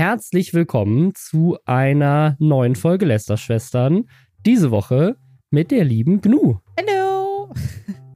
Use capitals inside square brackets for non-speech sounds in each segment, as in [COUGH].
herzlich willkommen zu einer neuen Folge Lästerschwestern. Diese Woche mit der lieben Gnu. Hallo.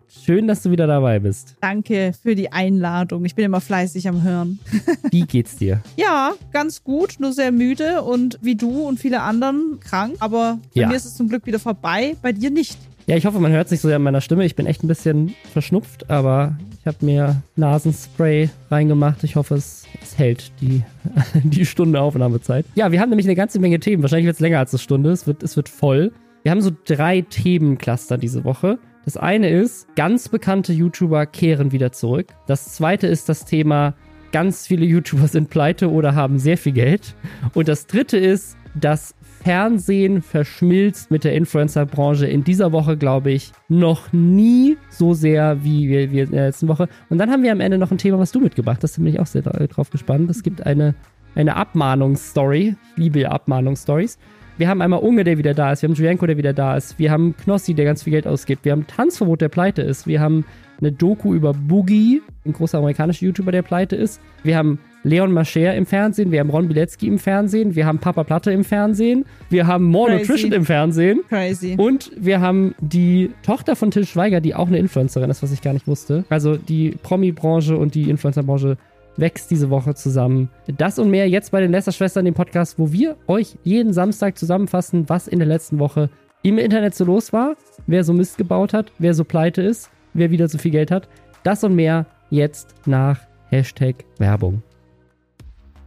Schön, dass du wieder dabei bist. Danke für die Einladung. Ich bin immer fleißig am Hören. [LAUGHS] Wie geht's dir? Ja, ganz gut, nur sehr müde und wie du und viele anderen krank. Aber bei Ja. mir ist es zum Glück wieder vorbei, bei dir nicht. Ja, ich hoffe, man hört es nicht so sehr an meiner Stimme. Ich bin echt ein bisschen verschnupft, aber ich habe mir Nasenspray reingemacht. Ich hoffe, es, es hält die, [LAUGHS] die Stunde Aufnahmezeit. Ja, wir haben nämlich eine ganze Menge Themen. Wahrscheinlich wird es länger als eine Stunde. Es wird, es wird voll. Wir haben so drei Themencluster diese Woche. Das eine ist, ganz bekannte YouTuber kehren wieder zurück. Das zweite ist das Thema, ganz viele YouTuber sind pleite oder haben sehr viel Geld. Und das dritte ist, das Fernsehen verschmilzt mit der Influencer-Branche in dieser Woche, glaube ich, noch nie so sehr wie wir, wir in der letzten Woche. Und dann haben wir am Ende noch ein Thema, was du mitgebracht hast. Da bin ich auch sehr dra- drauf gespannt. Es gibt eine, eine Abmahnungsstory. Ich liebe Abmahnungsstories. Wir haben einmal Unge, der wieder da ist. Wir haben Julienko, der wieder da ist. Wir haben Knossi, der ganz viel Geld ausgibt. Wir haben Tanzverbot, der pleite ist. Wir haben eine Doku über Boogie, ein großer amerikanischer YouTuber, der pleite ist. Wir haben Leon Mascher im Fernsehen. Wir haben Ron Bilecki im Fernsehen. Wir haben Papa Platte im Fernsehen. Wir haben More Crazy. Nutrition im Fernsehen. Crazy. Und wir haben die Tochter von Till Schweiger, die auch eine Influencerin ist, was ich gar nicht wusste. Also die Promi-Branche und die Influencer-Branche wächst diese Woche zusammen. Das und mehr jetzt bei den Lästerschwestern, dem Podcast, wo wir euch jeden Samstag zusammenfassen, was in der letzten Woche im Internet so los war, wer so Mist gebaut hat, wer so pleite ist, wer wieder so viel Geld hat. Das und mehr jetzt nach Hashtag Werbung.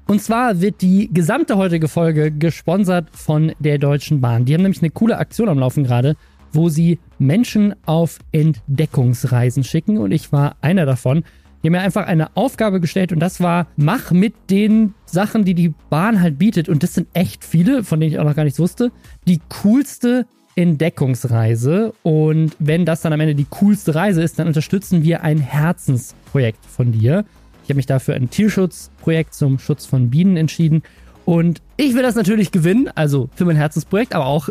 Und zwar wird die gesamte heutige Folge gesponsert von der Deutschen Bahn. Die haben nämlich eine coole Aktion am Laufen gerade, wo sie Menschen auf Entdeckungsreisen schicken. Und ich war einer davon. Die haben mir einfach eine Aufgabe gestellt und das war, mach mit den Sachen, die die Bahn halt bietet, und das sind echt viele, von denen ich auch noch gar nichts wusste, die coolste Entdeckungsreise. Und wenn das dann am Ende die coolste Reise ist, dann unterstützen wir ein Herzensprojekt von dir. Ich habe mich dafür ein Tierschutzprojekt zum Schutz von Bienen entschieden. Und ich will das natürlich gewinnen, also für mein Herzensprojekt, aber auch,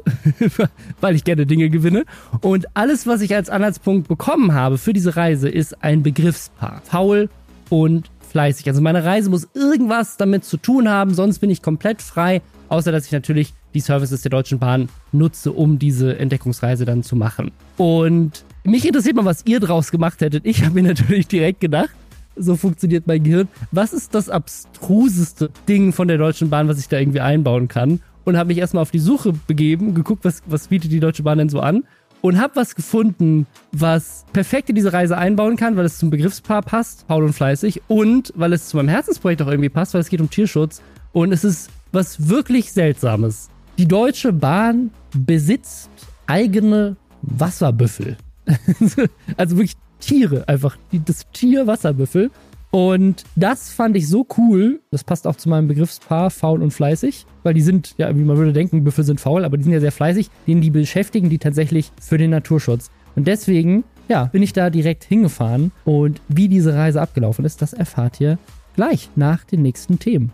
[LAUGHS] weil ich gerne Dinge gewinne. Und alles, was ich als Anhaltspunkt bekommen habe für diese Reise, ist ein Begriffspaar. Faul und fleißig. Also meine Reise muss irgendwas damit zu tun haben, sonst bin ich komplett frei, außer dass ich natürlich die Services der Deutschen Bahn nutze, um diese Entdeckungsreise dann zu machen. Und mich interessiert mal, was ihr draus gemacht hättet. Ich habe mir natürlich direkt gedacht, so funktioniert mein Gehirn. Was ist das abstruseste Ding von der Deutschen Bahn, was ich da irgendwie einbauen kann? Und habe mich erstmal auf die Suche begeben, geguckt, was, was bietet die Deutsche Bahn denn so an. Und habe was gefunden, was perfekt in diese Reise einbauen kann, weil es zum Begriffspaar passt, faul und fleißig. Und weil es zu meinem Herzensprojekt auch irgendwie passt, weil es geht um Tierschutz. Und es ist was wirklich Seltsames. Die Deutsche Bahn besitzt eigene Wasserbüffel. [LAUGHS] also wirklich Tiere, einfach die, das Tier Wasserbüffel. Und das fand ich so cool. Das passt auch zu meinem Begriffspaar faul und fleißig, weil die sind, ja, wie man würde denken, Büffel sind faul, aber die sind ja sehr fleißig. Den die beschäftigen die tatsächlich für den Naturschutz. Und deswegen, ja, bin ich da direkt hingefahren. Und wie diese Reise abgelaufen ist, das erfahrt ihr gleich nach den nächsten Themen.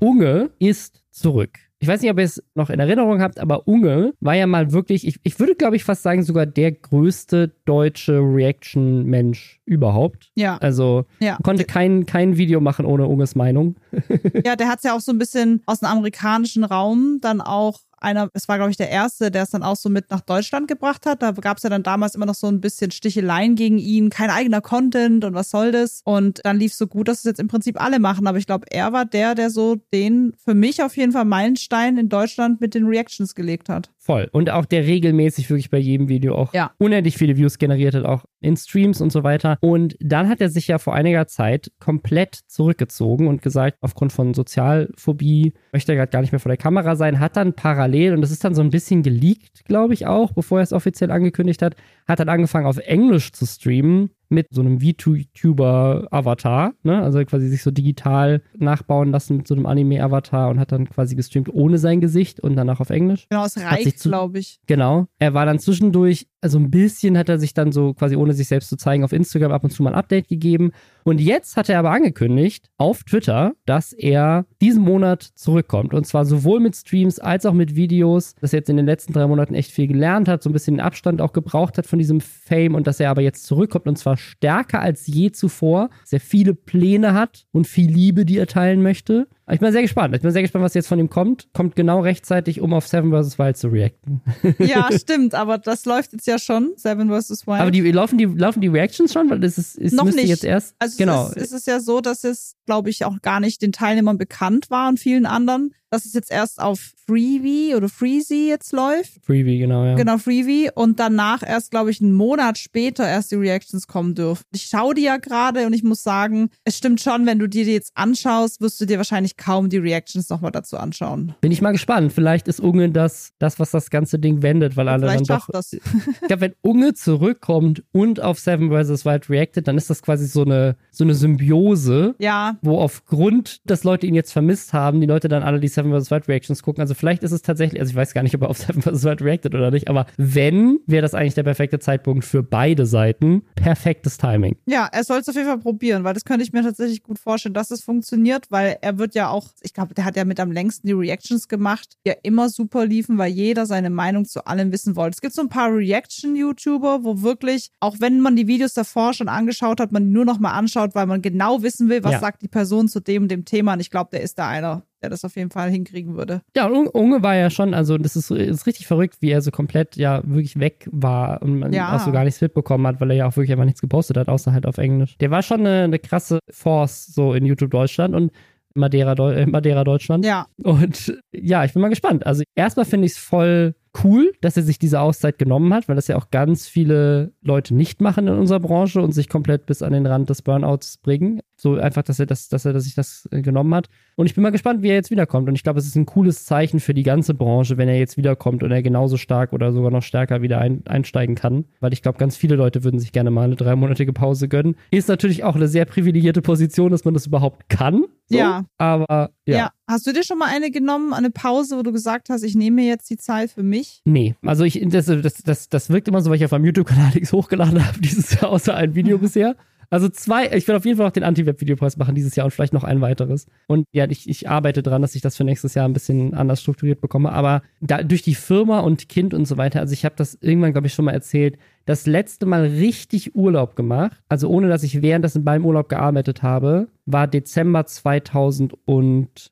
Unge ist zurück. Ich weiß nicht, ob ihr es noch in Erinnerung habt, aber Unge war ja mal wirklich, ich, ich würde glaube ich fast sagen, sogar der größte deutsche Reaction-Mensch überhaupt. Ja. Also Ja. konnte kein, kein Video machen ohne Unges Meinung. [LAUGHS] Ja, der hat es ja auch so ein bisschen aus dem amerikanischen Raum dann auch einer, es war, glaube ich, der erste, der es dann auch so mit nach Deutschland gebracht hat. Da gab es ja dann damals immer noch so ein bisschen Sticheleien gegen ihn, kein eigener Content und was soll das? Und dann lief es so gut, dass es jetzt im Prinzip alle machen. Aber ich glaube, er war der, der so den für mich auf jeden Fall Meilenstein in Deutschland mit den Reactions gelegt hat. Voll. Und auch der regelmäßig wirklich bei jedem Video auch Ja. unendlich viele Views generiert hat, auch in Streams und so weiter. Und dann hat er sich ja vor einiger Zeit komplett zurückgezogen und gesagt, aufgrund von Sozialphobie möchte er gerade gar nicht mehr vor der Kamera sein, hat dann parallel, und das ist dann so ein bisschen geleakt, glaube ich auch, bevor er es offiziell angekündigt hat, hat dann angefangen auf Englisch zu streamen mit so einem VTuber-Avatar, ne? Also quasi sich so digital nachbauen lassen mit so einem Anime-Avatar und hat dann quasi gestreamt ohne sein Gesicht und danach auf Englisch. Genau, es reicht, glaube ich. Genau. Er war dann zwischendurch, also ein bisschen hat er sich dann so quasi ohne sich selbst zu zeigen auf Instagram ab und zu mal ein Update gegeben. Und jetzt hat er aber angekündigt auf Twitter, dass er diesen Monat zurückkommt. Und zwar sowohl mit Streams als auch mit Videos, dass er jetzt in den letzten drei Monaten echt viel gelernt hat, so ein bisschen den Abstand auch gebraucht hat von diesem Fame und dass er aber jetzt zurückkommt und zwar stärker als je zuvor, dass er viele Pläne hat und viel Liebe, die er teilen möchte. Ich bin sehr gespannt. Ich bin sehr gespannt, was jetzt von ihm kommt. Kommt genau rechtzeitig, um auf Seven vs. Wild zu reacten. [LAUGHS] Ja, [LAUGHS] stimmt, aber das läuft jetzt ja schon, Seven vs. Wild. Aber die laufen die laufen die Reactions schon, weil das ist, ist Noch nicht. jetzt erst Also genau. es, ist, es ist ja so, dass es, glaube ich, auch gar nicht den Teilnehmern bekannt war und vielen anderen, dass es jetzt erst auf Freebie oder Freezy jetzt läuft. Freebie, genau, ja. Genau, Freebie. Und danach erst, glaube ich, einen Monat später erst die Reactions kommen dürfen. Ich schaue die ja gerade und ich muss sagen, es stimmt schon, wenn du dir die jetzt anschaust, wirst du dir wahrscheinlich kaum die Reactions nochmal dazu anschauen. Bin ich mal gespannt. Vielleicht ist Unge das, das, was das ganze Ding wendet, weil alle dann doch. das. [LAUGHS] Ich glaube, wenn Unge zurückkommt und auf Seven vs. Wild reacted, dann ist das quasi so eine, so eine Symbiose, Ja, wo aufgrund, dass Leute ihn jetzt vermisst haben, die Leute dann alle die Seven vs. Wild Reactions gucken. Also vielleicht ist es tatsächlich, also ich weiß gar nicht, ob er auf [LAUGHS] Seven vs. Wild reacted oder nicht, aber wenn, wäre das eigentlich der perfekte Zeitpunkt für beide Seiten. Perfektes Timing. Ja, er soll es auf jeden Fall probieren, weil das könnte ich mir tatsächlich gut vorstellen, dass es funktioniert, weil er wird ja auch, ich glaube, der hat ja mit am längsten die Reactions gemacht, die ja immer super liefen, weil jeder seine Meinung zu allem wissen wollte. Es gibt so ein paar Reaction-YouTuber, wo wirklich, auch wenn man die Videos davor schon angeschaut hat, man die nur noch mal anschaut, weil man genau wissen will, was Ja. sagt die Person zu dem und dem Thema. Und ich glaube, der ist da einer, der das auf jeden Fall hinkriegen würde. Ja, und Unge war ja schon, also das ist, ist richtig verrückt, wie er so komplett ja wirklich weg war und man Ja. auch so gar nichts mitbekommen hat, weil er ja auch wirklich einfach nichts gepostet hat, außer halt auf Englisch. Der war schon eine, eine krasse Force so in YouTube Deutschland und Madeira, Deu äh, Madeira Deutschland. Ja, Und ja, ich bin mal gespannt. Also erstmal finde ich es voll cool, dass er sich diese Auszeit genommen hat, weil das ja auch ganz viele Leute nicht machen in unserer Branche und sich komplett bis an den Rand des Burnouts bringen. So einfach, dass er das, dass er dass sich das äh, genommen hat. Und ich bin mal gespannt, wie er jetzt wiederkommt. Und ich glaube, es ist ein cooles Zeichen für die ganze Branche, wenn er jetzt wiederkommt und er genauso stark oder sogar noch stärker wieder ein, einsteigen kann. Weil ich glaube, ganz viele Leute würden sich gerne mal eine dreimonatige Pause gönnen. Ist natürlich auch eine sehr privilegierte Position, dass man das überhaupt kann. So. Ja. Aber ja. ja. Hast du dir schon mal eine genommen, eine Pause, wo du gesagt hast, ich nehme mir jetzt die Zeit für mich? Nee, also ich, das, das, das, das wirkt immer so, weil ich auf meinem YouTube-Kanal nichts hochgeladen habe dieses Jahr, außer ein Video [LAUGHS] bisher. Also zwei, ich will auf jeden Fall noch den Anti-Web-Videopreis machen dieses Jahr und vielleicht noch ein weiteres. Und ja, ich, ich arbeite dran, dass ich das für nächstes Jahr ein bisschen anders strukturiert bekomme. Aber da, durch die Firma und Kind und so weiter, also ich habe das irgendwann, glaube ich, schon mal erzählt, das letzte Mal richtig Urlaub gemacht, also ohne dass ich währenddessen beim Urlaub gearbeitet habe, war Dezember 2017.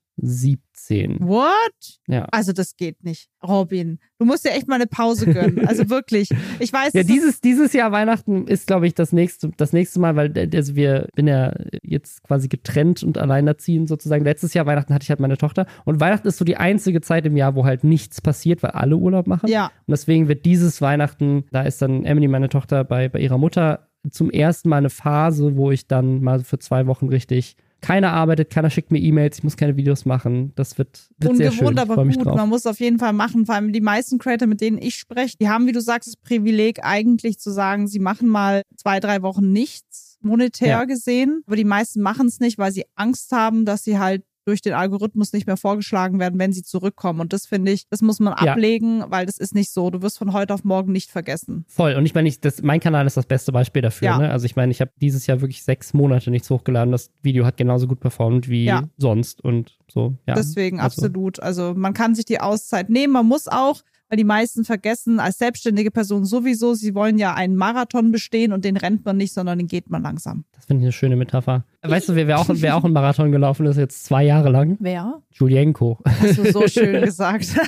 What? Ja. Also das geht nicht. Robin, du musst dir echt mal eine Pause gönnen. Also wirklich. Ich weiß, Ja, dieses, dieses Jahr Weihnachten ist, glaube ich, das nächste, das nächste Mal, weil äh, also wir bin ja jetzt quasi getrennt und alleinerziehend sozusagen. Letztes Jahr Weihnachten hatte ich halt meine Tochter und Weihnachten ist so die einzige Zeit im Jahr, wo halt nichts passiert, weil alle Urlaub machen. ja, Und deswegen wird dieses Weihnachten, da ist dann Emily, meine Tochter, bei, bei ihrer Mutter zum ersten Mal eine Phase, wo ich dann mal für zwei Wochen richtig keiner arbeitet, keiner schickt mir E-Mails, ich muss keine Videos machen. Das wird, wird sehr schön. aber gut. drauf. Man muss auf jeden Fall machen. Vor allem die meisten Creator, mit denen ich spreche, die haben, wie du sagst, das Privileg eigentlich zu sagen, sie machen mal zwei, drei Wochen nichts monetär Ja. gesehen. Aber die meisten machen es nicht, weil sie Angst haben, dass sie halt durch den Algorithmus nicht mehr vorgeschlagen werden, wenn sie zurückkommen. Und das finde ich, das muss man Ja. ablegen, weil das ist nicht so. Du wirst von heute auf morgen nicht vergessen. Voll. Und ich meine, ich, das, mein Kanal ist das beste Beispiel dafür. Ja. Ne? Also ich meine, ich habe dieses Jahr wirklich sechs Monate nichts hochgeladen. Das Video hat genauso gut performt wie Ja. sonst und so. Deswegen also- absolut. Also man kann sich die Auszeit nehmen. Man muss auch, weil die meisten vergessen, als selbstständige Person sowieso, sie wollen ja einen Marathon bestehen und den rennt man nicht, sondern den geht man langsam. Das finde ich eine schöne Metapher. Weißt du, wer, wer, auch, wer auch einen Marathon gelaufen ist, jetzt zwei Jahre lang? Wer? Julienko. Hast du so schön [LAUGHS] gesagt.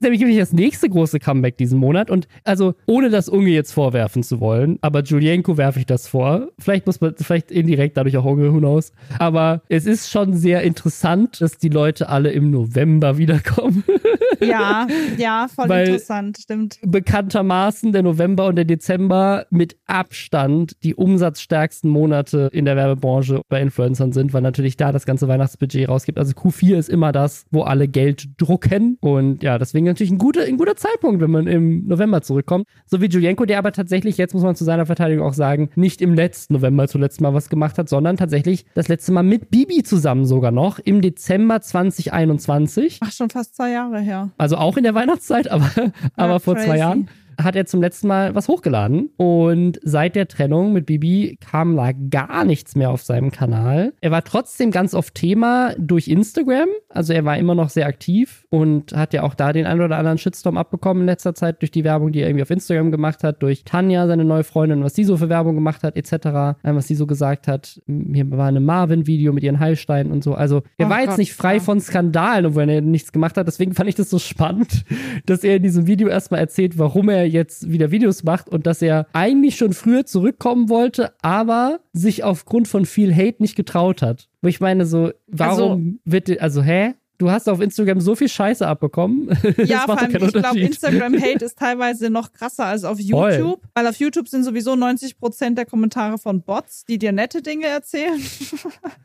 Nämlich wirklich das nächste große Comeback diesen Monat. Und also, ohne das Unge jetzt vorwerfen zu wollen, aber Julienko werfe ich das vor. Vielleicht muss man, vielleicht indirekt dadurch auch Unge, who knows. Aber es ist schon sehr interessant, dass die Leute alle im November wiederkommen. [LAUGHS] ja, ja, voll Weil- interessant, stimmt. bekanntermaßen der November und der Dezember mit Abstand die umsatzstärksten Monate in der Werbebranche bei Influencern sind, weil natürlich da das ganze Weihnachtsbudget rausgibt. Also Q4 ist immer das, wo alle Geld drucken. Und ja, deswegen natürlich ein guter, ein guter Zeitpunkt, wenn man im November zurückkommt. So wie Julienko, der aber tatsächlich, jetzt muss man zu seiner Verteidigung auch sagen, nicht im letzten November zuletzt mal was gemacht hat, sondern tatsächlich das letzte Mal mit Bibi zusammen sogar noch im Dezember 2021. Ach, schon fast zwei Jahre her. Also auch in der Weihnachtszeit, aber, aber vor zwei crazy. Jahren. Hat er zum letzten Mal was hochgeladen. Und seit der Trennung mit Bibi kam da gar nichts mehr auf seinem Kanal. Er war trotzdem ganz oft Thema durch Instagram. Also er war immer noch sehr aktiv und hat ja auch da den einen oder anderen Shitstorm abbekommen in letzter Zeit durch die Werbung, die er irgendwie auf Instagram gemacht hat, durch Tanja, seine neue Freundin, was sie so für Werbung gemacht hat, etc., ähm, was sie so gesagt hat. Hier war eine Marvin-Video mit ihren Heilsteinen und so. Also er oh war Gott, jetzt nicht frei ja. von Skandalen, obwohl er nichts gemacht hat. Deswegen fand ich das so spannend, [LAUGHS] dass er in diesem Video erstmal erzählt, warum er jetzt wieder Videos macht und dass er eigentlich schon früher zurückkommen wollte, aber sich aufgrund von viel Hate nicht getraut hat. Wo ich meine, so, warum also, wird, also, hä? Du hast auf Instagram so viel Scheiße abbekommen. [LAUGHS] Ja, vor allem, ich glaube, Instagram-Hate [LAUGHS] ist teilweise noch krasser als auf YouTube. Voll. Weil auf YouTube sind sowieso 90 Prozent der Kommentare von Bots, die dir nette Dinge erzählen.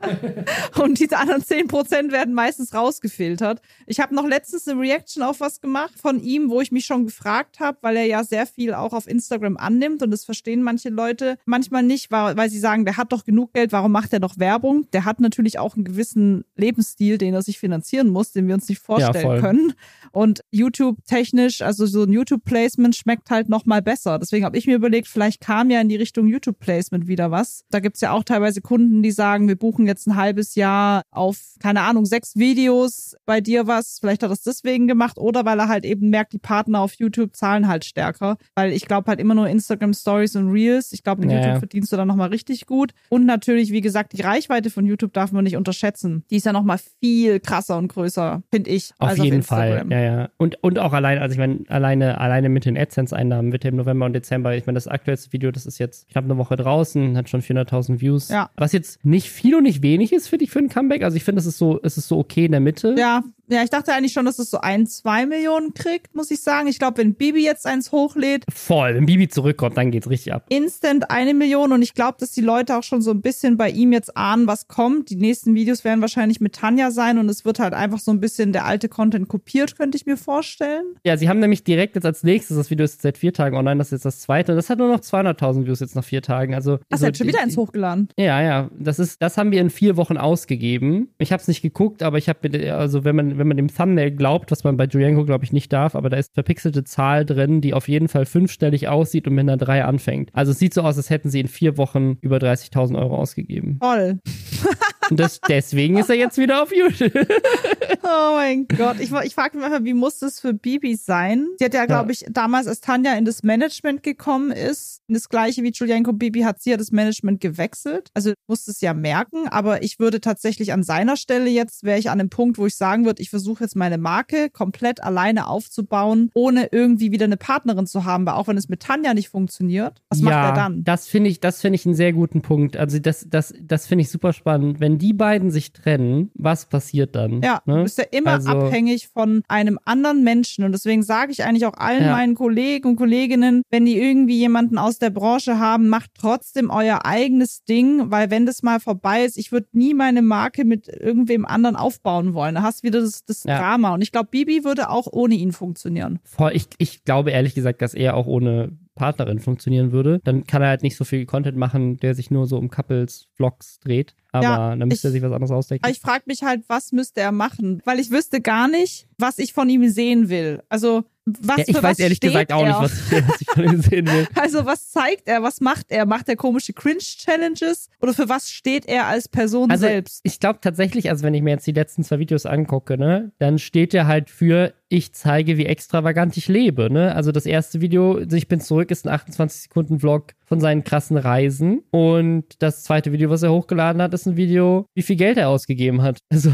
[LAUGHS] Und diese anderen 10 Prozent werden meistens rausgefiltert. Ich habe noch letztens eine Reaction auf was gemacht von ihm, wo ich mich schon gefragt habe, weil er ja sehr viel auch auf Instagram annimmt und das verstehen manche Leute manchmal nicht, weil sie sagen, der hat doch genug Geld, warum macht er doch Werbung? Der hat natürlich auch einen gewissen Lebensstil, den er sich finanzieren produzieren muss, den wir uns nicht vorstellen ja, können. Und YouTube-technisch, also so ein YouTube-Placement schmeckt halt noch mal besser. Deswegen habe ich mir überlegt, vielleicht kam ja in die Richtung YouTube-Placement wieder was. Da gibt es ja auch teilweise Kunden, die sagen, wir buchen jetzt ein halbes Jahr auf, keine Ahnung, sechs Videos bei dir was. Vielleicht hat er es deswegen gemacht oder weil er halt eben merkt, die Partner auf YouTube zahlen halt stärker. Weil ich glaube halt immer nur Instagram Stories und Reels. Ich glaube, in naja. YouTube verdienst du dann noch mal richtig gut. Und natürlich, wie gesagt, die Reichweite von YouTube darf man nicht unterschätzen. Die ist ja noch mal viel krasser und größer, finde ich. Auf jeden auf Fall, ja, ja. Und, und auch allein, also ich meine, alleine, alleine mit den AdSense-Einnahmen wird im November und Dezember, ich meine, das aktuellste Video, das ist jetzt knapp eine Woche draußen, hat schon 400.000 Views. Ja. Was jetzt nicht viel und nicht wenig ist, finde ich, für ein Comeback. Also ich finde, es ist so, es ist so okay in der Mitte. Ja, ja, ich dachte eigentlich schon, dass es so ein, zwei Millionen kriegt, muss ich sagen. Ich glaube, wenn Bibi jetzt eins hochlädt. Voll, wenn Bibi zurückkommt, dann geht's richtig ab. Instant eine Million und ich glaube, dass die Leute auch schon so ein bisschen bei ihm jetzt ahnen, was kommt. Die nächsten Videos werden wahrscheinlich mit Tanja sein und es wird halt einfach so ein bisschen der alte Content kopiert, könnte ich mir vorstellen. Ja, sie haben nämlich direkt jetzt als nächstes, das Video ist seit vier Tagen online, das ist jetzt das zweite. Das hat nur noch 200.000 Views jetzt nach vier Tagen. Also. Ach, also, hat schon wieder eins hochgeladen. Ja, ja. Das ist, das haben wir in vier Wochen ausgegeben. Ich habe es nicht geguckt, aber ich habe, also wenn man, wenn man dem Thumbnail glaubt, was man bei Julienko, glaube ich, nicht darf, aber da ist verpixelte Zahl drin, die auf jeden Fall fünfstellig aussieht und mit einer 3 anfängt. Also es sieht so aus, als hätten sie in vier Wochen über 30.000 Euro ausgegeben. Toll. [LAUGHS] und das, deswegen ist er jetzt wieder auf YouTube. [LAUGHS] oh mein Gott. Ich, ich frage mich einfach, wie muss das für Bibi sein? Sie hat ja, glaube ich, damals, als Tanja in das Management gekommen ist, das gleiche wie Julienko Bibi, hat sie ja das Management gewechselt. Also muss es ja merken, aber ich würde tatsächlich an seiner Stelle jetzt, wäre ich an dem Punkt, wo ich sagen würde, ich versuche jetzt meine Marke komplett alleine aufzubauen, ohne irgendwie wieder eine Partnerin zu haben, weil auch wenn es mit Tanja nicht funktioniert, was ja, macht er dann? Das finde ich, das finde ich einen sehr guten Punkt. Also das, das, das finde ich super spannend. Wenn die beiden sich trennen, was passiert dann? Ja, ne? du bist ja immer also, abhängig von einem anderen Menschen und deswegen sage ich eigentlich auch allen ja. meinen Kollegen und Kolleginnen, wenn die irgendwie jemanden aus der Branche haben, macht trotzdem euer eigenes Ding, weil wenn das mal vorbei ist, ich würde nie meine Marke mit irgendwem anderen aufbauen wollen. Da hast du wieder das, das ja. Drama. Und ich glaube, Bibi würde auch ohne ihn funktionieren. Voll, ich, ich glaube ehrlich gesagt, dass er auch ohne Partnerin funktionieren würde. Dann kann er halt nicht so viel Content machen, der sich nur so um Couples, Vlogs dreht. Aber ja, dann müsste ich, er sich was anderes ausdenken. Ich frage mich halt, was müsste er machen? Weil ich wüsste gar nicht, was ich von ihm sehen will. Also was ja, ich weiß ehrlich gesagt auch nicht, was ich, was ich, von ihm sehen will. [LAUGHS] Also was zeigt er? Was macht er? Macht er komische Cringe-Challenges? Oder für was steht er als Person also, selbst? Ich glaube tatsächlich, also wenn ich mir jetzt die letzten zwei Videos angucke, ne, dann steht er halt für ich zeige, wie extravagant ich lebe. Ne? Also das erste Video, ich bin zurück, ist ein 28 Sekunden Vlog von seinen krassen Reisen. Und das zweite Video, was er hochgeladen hat, ist ein Video, wie viel Geld er ausgegeben hat. [LAUGHS] Also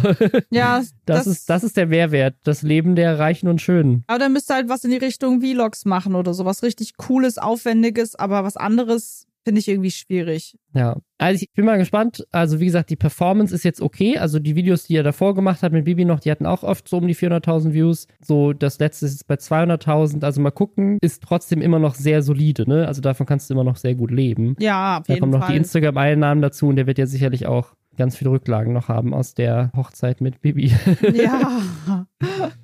ja, das, das, ist, das ist der Mehrwert, das Leben der Reichen und Schönen. Aber dann müsste halt was in die Richtung Vlogs machen oder so, was richtig Cooles, Aufwendiges, aber was anderes finde ich irgendwie schwierig. Ja, also ich bin mal gespannt. Also wie gesagt, die Performance ist jetzt okay. Also die Videos, die er davor gemacht hat mit Bibi noch, die hatten auch oft so um die 400.000 Views. So das letzte ist jetzt bei 200.000. Also mal gucken, ist trotzdem immer noch sehr solide. Ne? Also davon kannst du immer noch sehr gut leben. Ja, auf jeden Fall. Da kommen noch die Instagram-Einnahmen dazu und der wird ja sicherlich auch ganz viele Rücklagen noch haben aus der Hochzeit mit Bibi. Ja. [LAUGHS]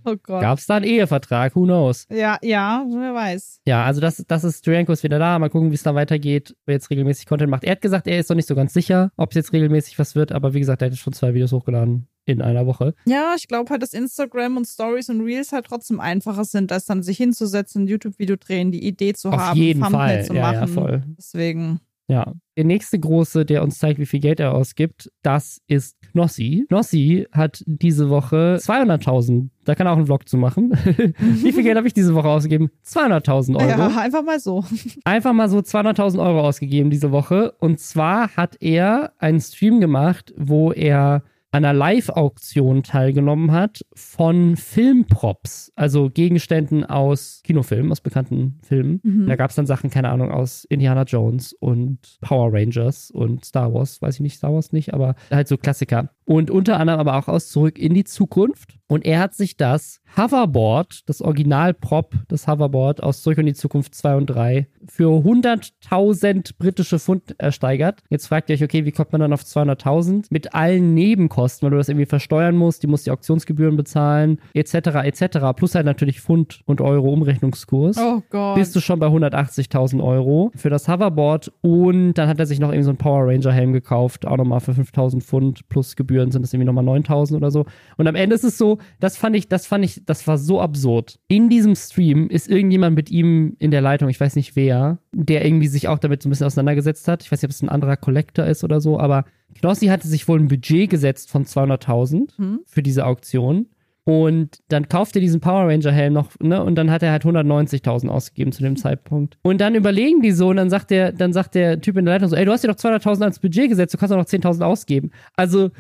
Oh Gott. Gab es da einen Ehevertrag? Who knows? Ja, ja, wer weiß. Ja, also das, das ist, Duranko ist wieder da. Mal gucken, wie es da weitergeht, wer jetzt regelmäßig Content macht. Er hat gesagt, er ist noch nicht so ganz sicher, ob es jetzt regelmäßig was wird, aber wie gesagt, er hat schon zwei Videos hochgeladen. in einer Woche. Ja, ich glaube halt, dass Instagram und Stories und Reels halt trotzdem einfacher sind, als dann sich hinzusetzen, ein YouTube-Video drehen, die Idee zu Auf haben, jeden Thumbnail Fall. zu Ja, machen. ja, voll. Deswegen. Ja. Der nächste große, der uns zeigt, wie viel Geld er ausgibt, das ist Knossi. Knossi hat diese Woche 200.000. Da kann er auch einen Vlog zu machen. [LAUGHS] wie viel Geld habe ich diese Woche ausgegeben? 200.000 Euro. Ja, einfach mal so. [LAUGHS] Einfach mal so 200.000 Euro ausgegeben diese Woche. Und zwar hat er einen Stream gemacht, wo er an einer Live-Auktion teilgenommen hat von Filmprops, also Gegenständen aus Kinofilmen, aus bekannten Filmen. Mhm. Da gab es dann Sachen, keine Ahnung, aus Indiana Jones und Power Rangers und Star Wars, weiß ich nicht, Star Wars nicht, aber halt so Klassiker. Und unter anderem aber auch aus Zurück in die Zukunft. Und er hat sich das Hoverboard, das Original-Prop, das Hoverboard aus Zurück in die Zukunft 2 und 3, für 100.000 britische Pfund ersteigert. Jetzt fragt ihr euch, okay, wie kommt man dann auf 200.000? Mit allen Nebenkosten, weil du das irgendwie versteuern musst, die musst die Auktionsgebühren bezahlen, etc., etc., plus halt natürlich Pfund und Euro Umrechnungskurs Oh Gott. bist du schon bei 180.000 Euro für das Hoverboard und dann hat er sich noch irgendwie so einen Power Ranger Helm gekauft, auch nochmal für 5.000 Pfund plus Gebühren sind das irgendwie nochmal 9.000 oder so. Und am Ende ist es so, das fand ich, das fand ich, das war so absurd. In diesem Stream ist irgendjemand mit ihm in der Leitung, ich weiß nicht wer, der irgendwie sich auch damit so ein bisschen auseinandergesetzt hat. Ich weiß nicht, ob es ein anderer Collector ist oder so, aber Knossi hatte sich wohl ein Budget gesetzt von 200.000 Hm? für diese Auktion. Und dann kauft er diesen Power Ranger Helm noch, ne? Und dann hat er halt 190.000 ausgegeben zu dem Zeitpunkt. Und dann überlegen die so und dann sagt der, dann sagt der Typ in der Leitung so, ey, du hast dir doch 200.000 als Budget gesetzt, du kannst doch noch 10.000 ausgeben. Also,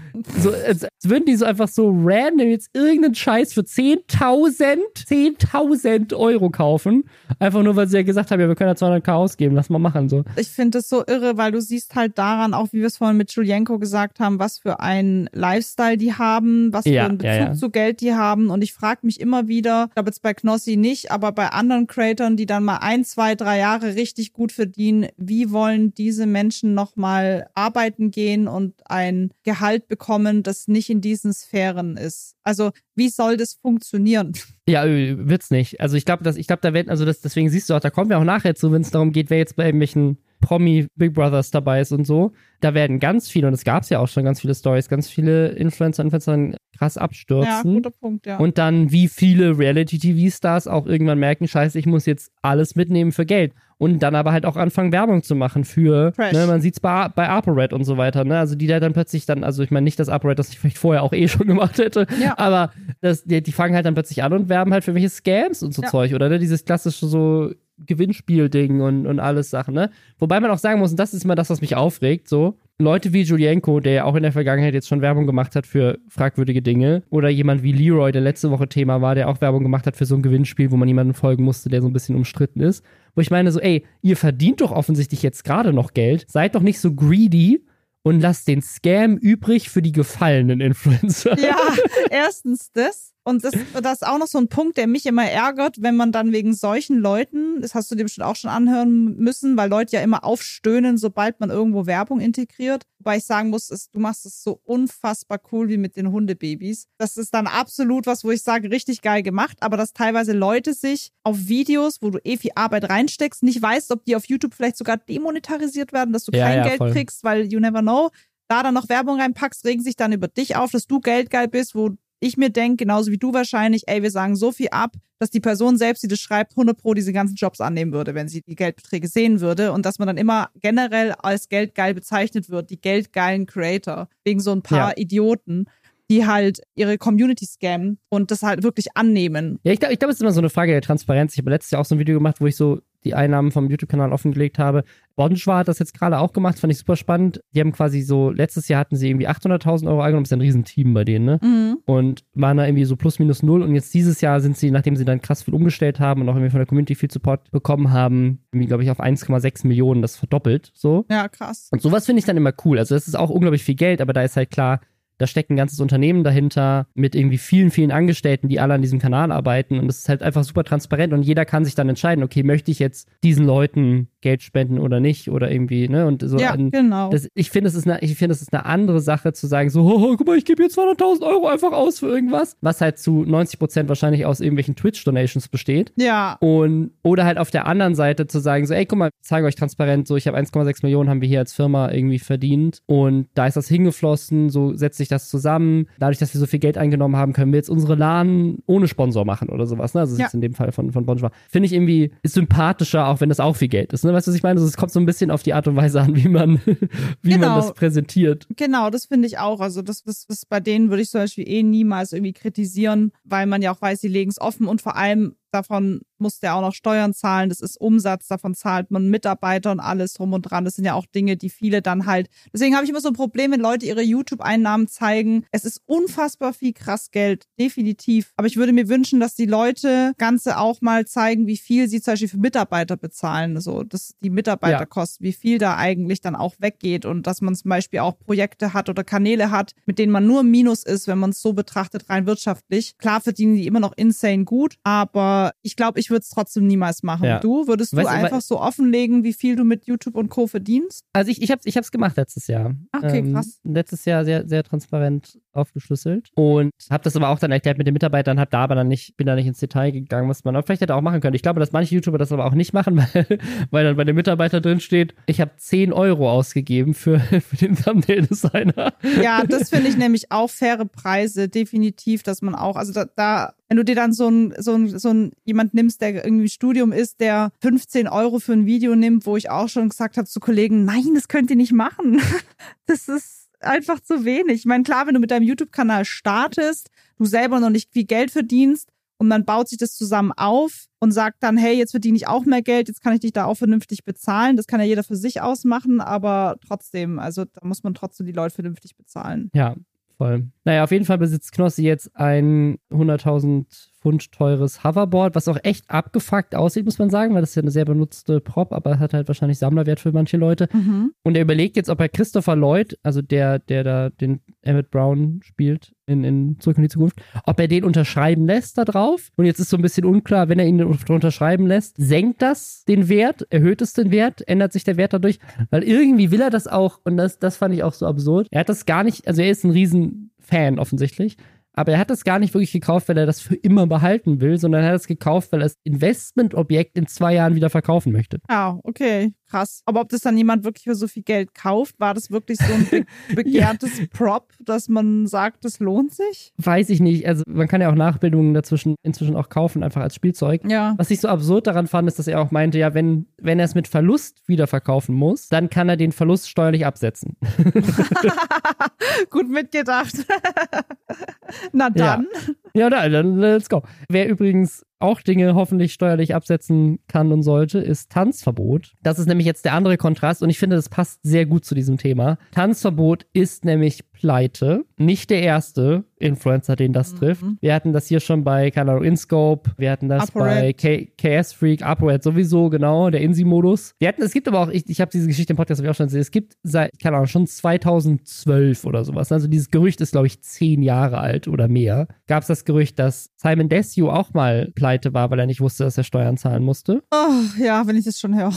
so, als, würden die so einfach so random jetzt irgendeinen Scheiß für 10.000, 10.000 Euro kaufen. Einfach nur, weil sie ja gesagt haben, ja, wir können ja 200k ausgeben, lass mal machen, so. Ich finde es so irre, weil du siehst halt daran, auch wie wir es vorhin mit Julienko gesagt haben, was für einen Lifestyle die haben, was Ja, für einen Bezug ja, ja. zu Geld die haben. Und ich frage mich immer wieder, ich glaube jetzt bei Knossi nicht, aber bei anderen Creatoren, die dann mal ein, zwei, drei Jahre richtig gut verdienen, wie wollen diese Menschen nochmal arbeiten gehen und ein Gehalt bekommen, das nicht in diesen Sphären ist? Also wie soll das funktionieren? Ja, äh, wird's nicht. Also ich glaube, dass ich glaube, da werden, also das, deswegen siehst du auch, da kommen wir auch nachher zu, wenn es darum geht, wer jetzt bei irgendwelchen Promi Big Brothers dabei ist und so. Da werden ganz viele, und es gab's ja auch schon ganz viele Stories, ganz viele Influencer, Influencer krass Ja, abstürzen. guter Punkt, ja. und dann, wie viele Reality-TV-Stars auch irgendwann merken, scheiße, ich muss jetzt alles mitnehmen für Geld. Und dann aber halt auch anfangen, Werbung zu machen für, ne, man sieht's bei, bei ApoRed und so weiter, ne? Also die da dann plötzlich dann, also ich meine nicht, dass ApoRed das ich vielleicht vorher auch eh [LAUGHS] schon gemacht hätte, Ja. aber das, die, die fangen halt dann plötzlich an und werben halt für welche Scams und so Ja. Zeug, oder ne? Dieses klassische so Gewinnspielding und, und alles Sachen, ne? Wobei man auch sagen muss, und das ist immer das, was mich aufregt, so, Leute wie Julienko, der ja auch in der Vergangenheit jetzt schon Werbung gemacht hat für fragwürdige Dinge, oder jemand wie Leroy, der letzte Woche Thema war, der auch Werbung gemacht hat für so ein Gewinnspiel, wo man jemandem folgen musste, der so ein bisschen umstritten ist. Wo ich meine, so, ey, ihr verdient doch offensichtlich jetzt gerade noch Geld, seid doch nicht so greedy und lasst den Scam übrig für die gefallenen Influencer. Ja, [LAUGHS] erstens das. Und das, das ist auch noch so ein Punkt, der mich immer ärgert, wenn man dann wegen solchen Leuten, das hast du dir bestimmt auch schon anhören müssen, weil Leute ja immer aufstöhnen, sobald man irgendwo Werbung integriert. Wobei ich sagen muss, es, du machst es so unfassbar cool wie mit den Hundebabys. Das ist dann absolut was, wo ich sage, richtig geil gemacht, aber dass teilweise Leute sich auf Videos, wo du eh viel Arbeit reinsteckst, nicht weißt, ob die auf YouTube vielleicht sogar demonetarisiert werden, dass du Ja, kein ja, Geld voll. kriegst, weil you never know da dann noch Werbung reinpackst, regen sich dann über dich auf, dass du geldgeil bist, wo ich mir denke, genauso wie du wahrscheinlich, ey, wir sagen so viel ab, dass die Person selbst, die das schreibt, 100 pro diese ganzen Jobs annehmen würde, wenn sie die Geldbeträge sehen würde und dass man dann immer generell als geldgeil bezeichnet wird, die geldgeilen Creator, wegen so ein paar Ja. Idioten, die halt ihre Community scammen und das halt wirklich annehmen. Ja, ich glaube, ich glaub, es ist immer so eine Frage der Transparenz. Ich habe letztes Jahr auch so ein Video gemacht, wo ich so die Einnahmen vom YouTube-Kanal offengelegt habe. Bonjour hat das jetzt gerade auch gemacht, fand ich super spannend. Die haben quasi so, letztes Jahr hatten sie irgendwie 800.000 Euro eingenommen, ist ja ein Riesenteam bei denen, ne? Mhm. Und waren da irgendwie so plus minus null. Und jetzt dieses Jahr sind sie, nachdem sie dann krass viel umgestellt haben und auch irgendwie von der Community viel Support bekommen haben, irgendwie, glaube ich, auf 1,6 Millionen das verdoppelt, so. Ja, krass. Und sowas finde ich dann immer cool. Also das ist auch unglaublich viel Geld, aber da ist halt klar, da steckt ein ganzes Unternehmen dahinter mit irgendwie vielen, vielen Angestellten, die alle an diesem Kanal arbeiten. Und es ist halt einfach super transparent und jeder kann sich dann entscheiden, okay, möchte ich jetzt diesen Leuten Geld spenden oder nicht oder irgendwie, ne? Und so ja, ein, genau. das, ich finde, es ist eine, ich finde, es ist eine andere Sache zu sagen, so, [LAUGHS] oh, guck mal, ich gebe jetzt 200.000 Euro einfach aus für irgendwas, was halt zu 90 Prozent wahrscheinlich aus irgendwelchen Twitch-Donations besteht. ja, Und, oder halt auf der anderen Seite zu sagen, so, ey, guck mal, ich zeige euch transparent, so, ich habe 1,6 Millionen, haben wir hier als Firma irgendwie verdient und da ist das hingeflossen, so setze ich sich das zusammen. Dadurch, dass wir so viel Geld eingenommen haben, können wir jetzt unsere LAN ohne Sponsor machen oder sowas. Ne? Also das Ja. ist in dem Fall von, von Bonjour. Finde ich irgendwie ist sympathischer, auch wenn das auch viel Geld ist. Ne? Weißt du, was ich meine? Also es kommt so ein bisschen auf die Art und Weise an, wie man, [LAUGHS] wie man Genau. das präsentiert. Genau, das finde ich auch. Also das, das, das bei denen würde ich zum Beispiel eh niemals irgendwie kritisieren, weil man ja auch weiß, sie legen es offen und vor allem davon muss der auch noch Steuern zahlen. Das ist Umsatz, davon zahlt man Mitarbeiter und alles drum und dran. Das sind ja auch Dinge, die viele dann halt. Deswegen habe ich immer so ein Problem, wenn Leute ihre YouTube-Einnahmen zeigen. Es ist unfassbar viel krass Geld, definitiv. Aber ich würde mir wünschen, dass die Leute Ganze auch mal zeigen, wie viel sie zum Beispiel für Mitarbeiter bezahlen. So, dass die Mitarbeiterkosten, wie viel da eigentlich dann auch weggeht und dass man zum Beispiel auch Projekte hat oder Kanäle hat, mit denen man nur Minus ist, wenn man es so betrachtet, rein wirtschaftlich. Klar verdienen die immer noch insane gut, aber ich glaube, ich würde es trotzdem niemals machen. Ja. Du, würdest du Weißt einfach so offenlegen, wie viel du mit YouTube und Co. verdienst? Also ich, ich habe ich hab's gemacht letztes Jahr. Ach, okay, ähm, krass. Letztes Jahr sehr, sehr transparent aufgeschlüsselt und habe das aber auch dann erklärt mit den Mitarbeitern, habe da aber dann nicht, bin da nicht ins Detail gegangen, was man auch vielleicht hätte auch machen können. Ich glaube, dass manche YouTuber das aber auch nicht machen, [LAUGHS] weil, weil dann bei den Mitarbeitern drin steht, ich habe 10 Euro ausgegeben für, [LAUGHS] für den Thumbnail-Designer. Ja, [LAUGHS] das finde ich nämlich auch faire Preise, definitiv, dass man auch, also da, da wenn du dir dann so ein, so ein, so ein jemand nimmst, der irgendwie im Studium ist, der 15 Euro für ein Video nimmt, wo ich auch schon gesagt habe zu Kollegen, nein, das könnt ihr nicht machen. Das ist einfach zu wenig. Ich meine, klar, wenn du mit deinem YouTube-Kanal startest, du selber noch nicht viel Geld verdienst und man baut sich das zusammen auf und sagt dann, hey, jetzt verdiene ich auch mehr Geld, jetzt kann ich dich da auch vernünftig bezahlen. Das kann ja jeder für sich ausmachen, aber trotzdem, also da muss man trotzdem die Leute vernünftig bezahlen. Ja, voll. Naja, auf jeden Fall besitzt Knossi jetzt ein 100.000 Pfund teures Hoverboard, was auch echt abgefuckt aussieht, muss man sagen, weil das ist ja eine sehr benutzte Prop, aber hat halt wahrscheinlich Sammlerwert für manche Leute. Und er überlegt jetzt, ob er Christopher Lloyd, also der, der da den Emmett Brown spielt in, in Zurück in die Zukunft, ob er den unterschreiben lässt da drauf. Und jetzt ist so ein bisschen unklar, wenn er ihn unterschreiben lässt, senkt das den Wert, erhöht es den Wert, ändert sich der Wert dadurch, weil irgendwie will er das auch, und das, das fand ich auch so absurd. Er hat das gar nicht, also er ist ein riesen Fan offensichtlich. Aber er hat das gar nicht wirklich gekauft, weil er das für immer behalten will, sondern er hat es gekauft, weil er das Investmentobjekt in zwei Jahren wieder verkaufen möchte. Ja, okay, krass. Aber ob das dann jemand wirklich für so viel Geld kauft, war das wirklich so ein be [LAUGHS] begehrtes Prop, dass man sagt, das lohnt sich? Weiß ich nicht. Also man kann ja auch Nachbildungen dazwischen inzwischen auch kaufen, einfach als Spielzeug. Ja. Was ich so absurd daran fand, ist, dass er auch meinte, ja, wenn, wenn er es mit Verlust wieder verkaufen muss, dann kann er den Verlust steuerlich absetzen. [LAUGHS] Gut mitgedacht. [LAUGHS] Na dann. Ja, da, dann let's go. Wer übrigens auch Dinge hoffentlich steuerlich absetzen kann und sollte, ist Tanzverbot. Das ist nämlich jetzt der andere Kontrast und ich finde, das passt sehr gut zu diesem Thema. Tanzverbot ist nämlich pleite. Nicht der erste Influencer, den das trifft. Wir hatten das hier schon bei, keine Ahnung, InScope. Wir hatten das bei ApoRed. K KS Freak, ApoRed sowieso, genau, der Insi-Modus. Wir hatten, es gibt aber auch, ich, ich habe diese Geschichte im Podcast auch schon gesehen, es gibt seit, keine Ahnung, schon 2012 oder sowas. Also dieses Gerücht ist, glaube ich, zehn Jahre alt oder mehr. Gab es das Gerücht, dass Simon Desue auch mal pleite war, weil er nicht wusste, dass er Steuern zahlen musste. Oh, ja, wenn ich das schon höre.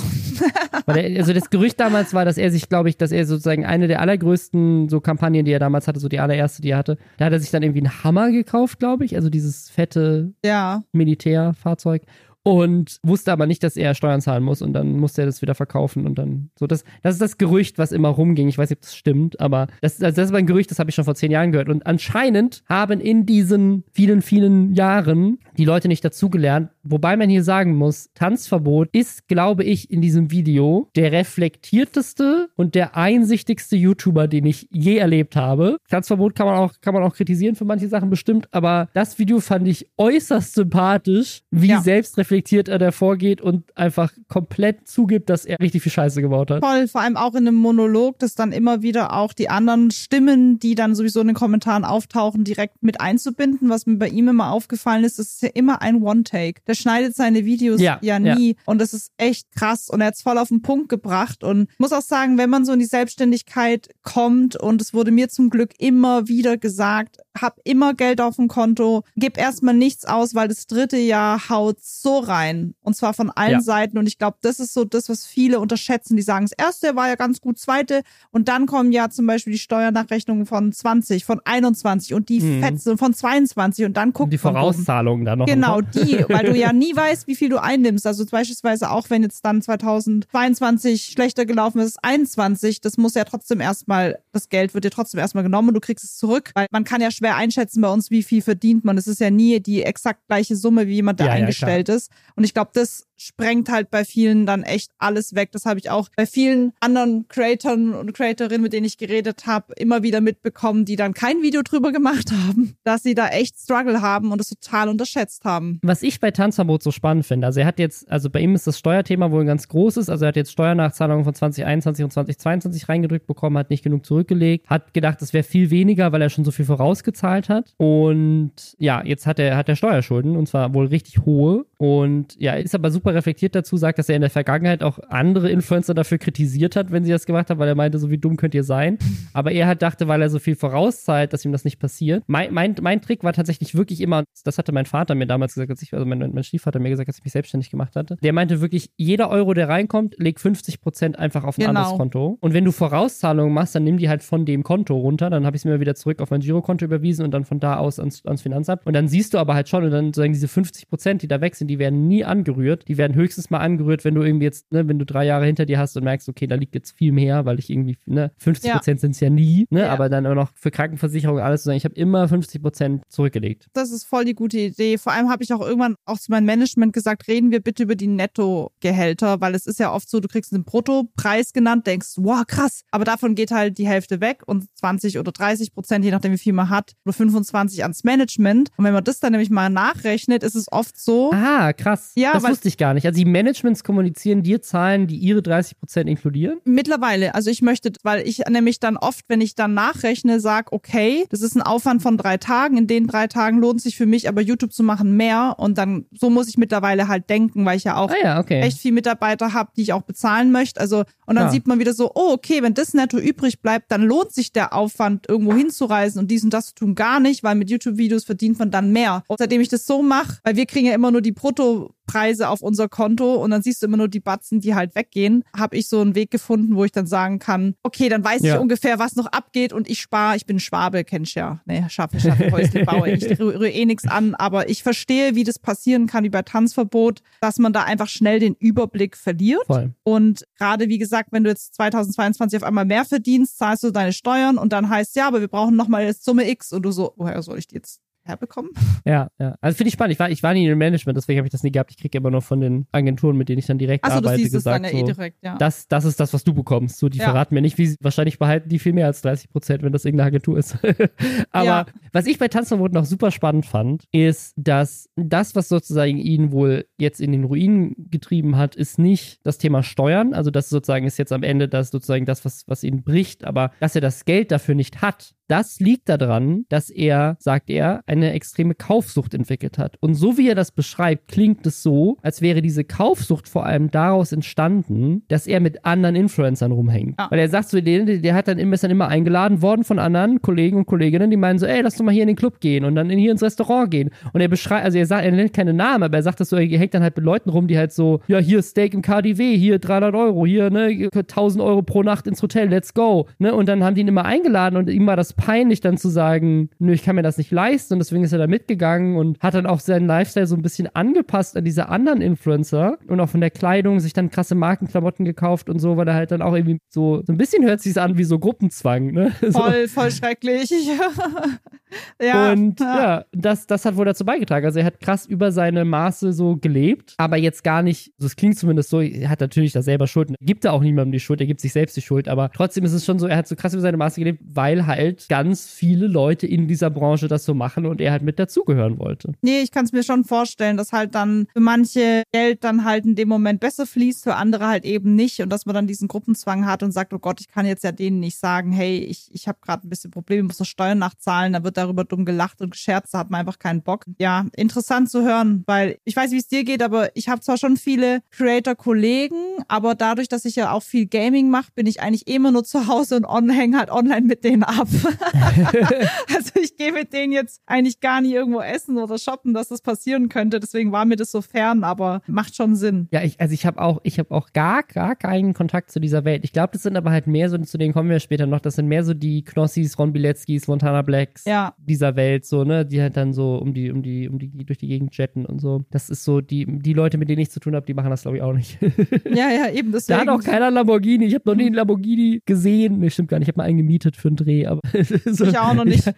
Er, also das Gerücht damals war, dass er sich, glaube ich, dass er sozusagen eine der allergrößten so Kampagnen, die er damals hatte, so die allererste, die er hatte, da hat er sich dann irgendwie einen Hammer gekauft, glaube ich. Also dieses fette Ja. Militärfahrzeug. Und wusste aber nicht, dass er Steuern zahlen muss und dann musste er das wieder verkaufen und dann so. Das, das ist das Gerücht, was immer rumging. Ich weiß nicht, ob das stimmt, aber das, also das ist ein Gerücht, das habe ich schon vor zehn Jahren gehört. Und anscheinend haben in diesen vielen, vielen Jahren die Leute nicht dazugelernt. Wobei man hier sagen muss, Tanzverbot ist, glaube ich, in diesem Video der reflektierteste und der einsichtigste YouTuber, den ich je erlebt habe. Tanzverbot kann man auch, kann man auch kritisieren für manche Sachen bestimmt, aber das Video fand ich äußerst sympathisch, wie Ja. selbstreflektiert er da vorgeht und einfach komplett zugibt, dass er richtig viel Scheiße gebaut hat. Voll, vor allem auch in einem Monolog, dass dann immer wieder auch die anderen Stimmen, die dann sowieso in den Kommentaren auftauchen, direkt mit einzubinden. Was mir bei ihm immer aufgefallen ist, das ist ja immer ein One-Take. Der schneidet seine Videos ja, Ja, nie. Und das ist echt krass. Und er hat es voll auf den Punkt gebracht. Und ich muss auch sagen, wenn man so in die Selbstständigkeit kommt, und es wurde mir zum Glück immer wieder gesagt, hab immer Geld auf dem Konto, gib erstmal nichts aus, weil das dritte Jahr haut so rein. Und zwar von allen Ja. Seiten. Und ich glaube, das ist so das, was viele unterschätzen. Die sagen, das erste war ja ganz gut, zweite. Und dann kommen ja zum Beispiel die Steuernachrechnungen von 20, von 21 und die Mhm. fetzen von 22. Und dann guckt Die. Vorauszahlungen dann noch. Genau, die, weil du [LAUGHS] ja nie weißt, wie viel du einnimmst. Also beispielsweise auch wenn jetzt dann 2022 schlechter gelaufen ist, 21, das muss ja trotzdem erstmal, das Geld wird dir trotzdem erstmal genommen und du kriegst es zurück. Weil man kann ja schwer einschätzen bei uns, wie viel verdient man. Es ist ja nie die exakt gleiche Summe, wie jemand, der ja, eingestellt ja, ist. Und ich glaube, das sprengt halt bei vielen dann echt alles weg. Das habe ich auch bei vielen anderen Creatoren und Creatorinnen, mit denen ich geredet habe, immer wieder mitbekommen, die dann kein Video drüber gemacht haben, [LAUGHS] dass sie da echt Struggle haben und es total unterschätzt haben. Was ich bei Tanzverbot so spannend finde, also er hat jetzt, also bei ihm ist das Steuerthema wohl ganz großes, also er hat jetzt Steuernachzahlungen von 2021 und 2022 reingedrückt bekommen, hat nicht genug zurückgelegt, hat gedacht, es wäre viel weniger, weil er schon so viel vorausgezahlt hat und ja, jetzt hat er, hat er Steuerschulden und zwar wohl richtig hohe und ja, ist aber super reflektiert dazu, sagt, dass er in der Vergangenheit auch andere Influencer dafür kritisiert hat, wenn sie das gemacht haben, weil er meinte, so wie dumm könnt ihr sein. [LAUGHS] Aber er hat dachte, weil er so viel vorauszahlt, dass ihm das nicht passiert. Mein, mein, mein Trick war tatsächlich wirklich immer, das hatte mein Vater mir damals gesagt, als ich, also mein, mein Stiefvater mir gesagt, als ich mich selbstständig gemacht hatte. Der meinte wirklich, jeder Euro, der reinkommt, leg 50 Prozent einfach auf ein genau. anderes Konto. Und wenn du Vorauszahlungen machst, dann nimm die halt von dem Konto runter. Dann habe ich es mir wieder zurück auf mein Girokonto überwiesen und dann von da aus ans, ans Finanzamt. Und dann siehst du aber halt schon, und dann sagen diese 50 Prozent, die da weg sind, die werden nie angerührt. Die werden höchstens mal angerührt, wenn du irgendwie jetzt, ne, wenn du drei Jahre hinter dir hast und merkst, okay, da liegt jetzt viel mehr, weil ich irgendwie, ne, 50 Prozent ja. sind es ja nie, ne, ja. aber dann auch noch für Krankenversicherung alles zu sagen, ich habe immer 50 Prozent zurückgelegt. Das ist voll die gute Idee. Vor allem habe ich auch irgendwann auch zu meinem Management gesagt, reden wir bitte über die Nettogehälter, weil es ist ja oft so, du kriegst einen Bruttopreis genannt, denkst, wow, krass, aber davon geht halt die Hälfte weg und 20 oder 30 Prozent, je nachdem wie viel man hat, oder 25 ans Management. Und wenn man das dann nämlich mal nachrechnet, ist es oft so. Ah, krass. Ja, das wusste ich gar nicht. Also die Managements kommunizieren dir Zahlen, die ihre 30 Prozent inkludieren? Mittlerweile. Also ich möchte, weil ich nämlich dann oft, wenn ich dann nachrechne, sage, okay, das ist ein Aufwand von drei Tagen. In den drei Tagen lohnt sich für mich aber YouTube zu machen mehr. Und dann, so muss ich mittlerweile halt denken, weil ich ja auch ah ja, okay. echt viel Mitarbeiter habe, die ich auch bezahlen möchte. Also, und dann ja. sieht man wieder so, oh, okay, wenn das netto übrig bleibt, dann lohnt sich der Aufwand, irgendwo hinzureisen und dies und das zu tun gar nicht, weil mit YouTube-Videos verdient man dann mehr. Und seitdem ich das so mache, weil wir kriegen ja immer nur die Brutto Preise auf unser Konto und dann siehst du immer nur die Batzen, die halt weggehen, habe ich so einen Weg gefunden, wo ich dann sagen kann, okay, dann weiß ja. ich ungefähr, was noch abgeht und ich spare, ich bin Schwabe, kennst ja. Nee, schaffe, schaffe, Häusle baue. Ich rühre eh nichts an, aber ich verstehe, wie das passieren kann, wie bei Tanzverbot, dass man da einfach schnell den Überblick verliert. Voll. Und gerade, wie gesagt, wenn du jetzt 2022 auf einmal mehr verdienst, zahlst du deine Steuern und dann heißt ja, aber wir brauchen nochmal jetzt Summe X und du so, woher soll ich die jetzt herbekommen. Ja, ja. Also finde ich spannend. Ich war, ich war nie im Management, deswegen habe ich das nie gehabt. Ich kriege immer nur von den Agenturen, mit denen ich dann direkt Ach so, arbeite, du gesagt, es dann ja so, eh direkt, ja. das, das ist das, was du bekommst. So, die ja. verraten mir nicht, wie wahrscheinlich behalten die viel mehr als 30 Prozent, wenn das irgendeine Agentur ist. [LAUGHS] Aber ja. was ich bei Tanzverbot noch super spannend fand, ist, dass das, was sozusagen ihn wohl jetzt in den Ruinen getrieben hat, ist nicht das Thema Steuern. Also das sozusagen ist jetzt am Ende das sozusagen das, was, was ihn bricht, aber dass er das Geld dafür nicht hat, das liegt daran, dass er, sagt er, eine extreme Kaufsucht entwickelt hat. Und so wie er das beschreibt, klingt es so, als wäre diese Kaufsucht vor allem daraus entstanden, dass er mit anderen Influencern rumhängt. Ah. Weil er sagt so, der, der hat dann immer, ist dann immer eingeladen worden von anderen Kollegen und Kolleginnen, die meinen so, ey, lass doch mal hier in den Club gehen und dann hier ins Restaurant gehen. Und er beschreibt, also er sagt, er nennt keine Namen, aber er sagt das so, er hängt dann halt mit Leuten rum, die halt so, ja, hier Steak im KDW, hier 300 Euro, hier, ne, 1000 Euro pro Nacht ins Hotel, let's go. Ne? Und dann haben die ihn immer eingeladen und ihm war das peinlich dann zu sagen, nö, ich kann mir das nicht leisten und deswegen ist er da mitgegangen und hat dann auch seinen Lifestyle so ein bisschen angepasst an diese anderen Influencer und auch von der Kleidung sich dann krasse Markenklamotten gekauft und so, weil er halt dann auch irgendwie so, so ein bisschen hört sich an wie so Gruppenzwang, ne? Voll, [LAUGHS] so. voll schrecklich. [LAUGHS] ja. Und ja, ja das, das hat wohl dazu beigetragen. Also er hat krass über seine Maße so gelebt, aber jetzt gar nicht, so es klingt zumindest so, er hat natürlich da selber Schuld, gibt er auch niemandem die Schuld, er gibt sich selbst die Schuld, aber trotzdem ist es schon so, er hat so krass über seine Maße gelebt, weil halt ganz viele Leute in dieser Branche das so machen und er halt mit dazugehören wollte. Nee, ich kann es mir schon vorstellen, dass halt dann für manche Geld dann halt in dem Moment besser fließt, für andere halt eben nicht und dass man dann diesen Gruppenzwang hat und sagt, oh Gott, ich kann jetzt ja denen nicht sagen, hey, ich, ich habe gerade ein bisschen Probleme, muss noch Steuern nachzahlen, da wird darüber dumm gelacht und gescherzt, da hat man einfach keinen Bock. Ja, interessant zu hören, weil ich weiß, wie es dir geht, aber ich habe zwar schon viele Creator-Kollegen, aber dadurch, dass ich ja auch viel Gaming mache, bin ich eigentlich immer nur zu Hause und on, hänge halt online mit denen ab. [LAUGHS] [LAUGHS] also ich gehe mit denen jetzt eigentlich gar nie irgendwo essen oder shoppen, dass das passieren könnte. Deswegen war mir das so fern, aber macht schon Sinn. Ja, ich, also ich habe auch, ich habe auch gar, gar keinen Kontakt zu dieser Welt. Ich glaube, das sind aber halt mehr so, zu denen kommen wir später noch, das sind mehr so die Knossis, Ron Bileckis, Montana Blacks Ja. dieser Welt, so, ne, die halt dann so um die, um die, um die, durch die Gegend jetten und so. Das ist so, die, die Leute, mit denen ich zu tun habe, die machen das, glaube ich, auch nicht. [LAUGHS] Ja, ja, eben Da deswegen. hat auch keiner Lamborghini. Ich habe noch nie einen Lamborghini gesehen. Nee, stimmt gar nicht. Ich habe mal einen gemietet für einen Dreh, aber [LAUGHS] so, Ich auch noch nicht. Ja,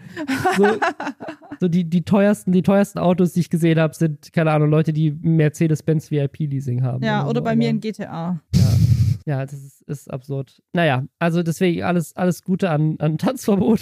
so, so die, die teuersten, die teuersten Autos, die ich gesehen habe, sind, keine Ahnung, Leute, die Mercedes-Benz VIP-Leasing haben. Ja, oder so, bei mir aber- in GTA. Ja, das ist, ist absurd. Naja, also deswegen alles, alles Gute an, an Tanzverbot,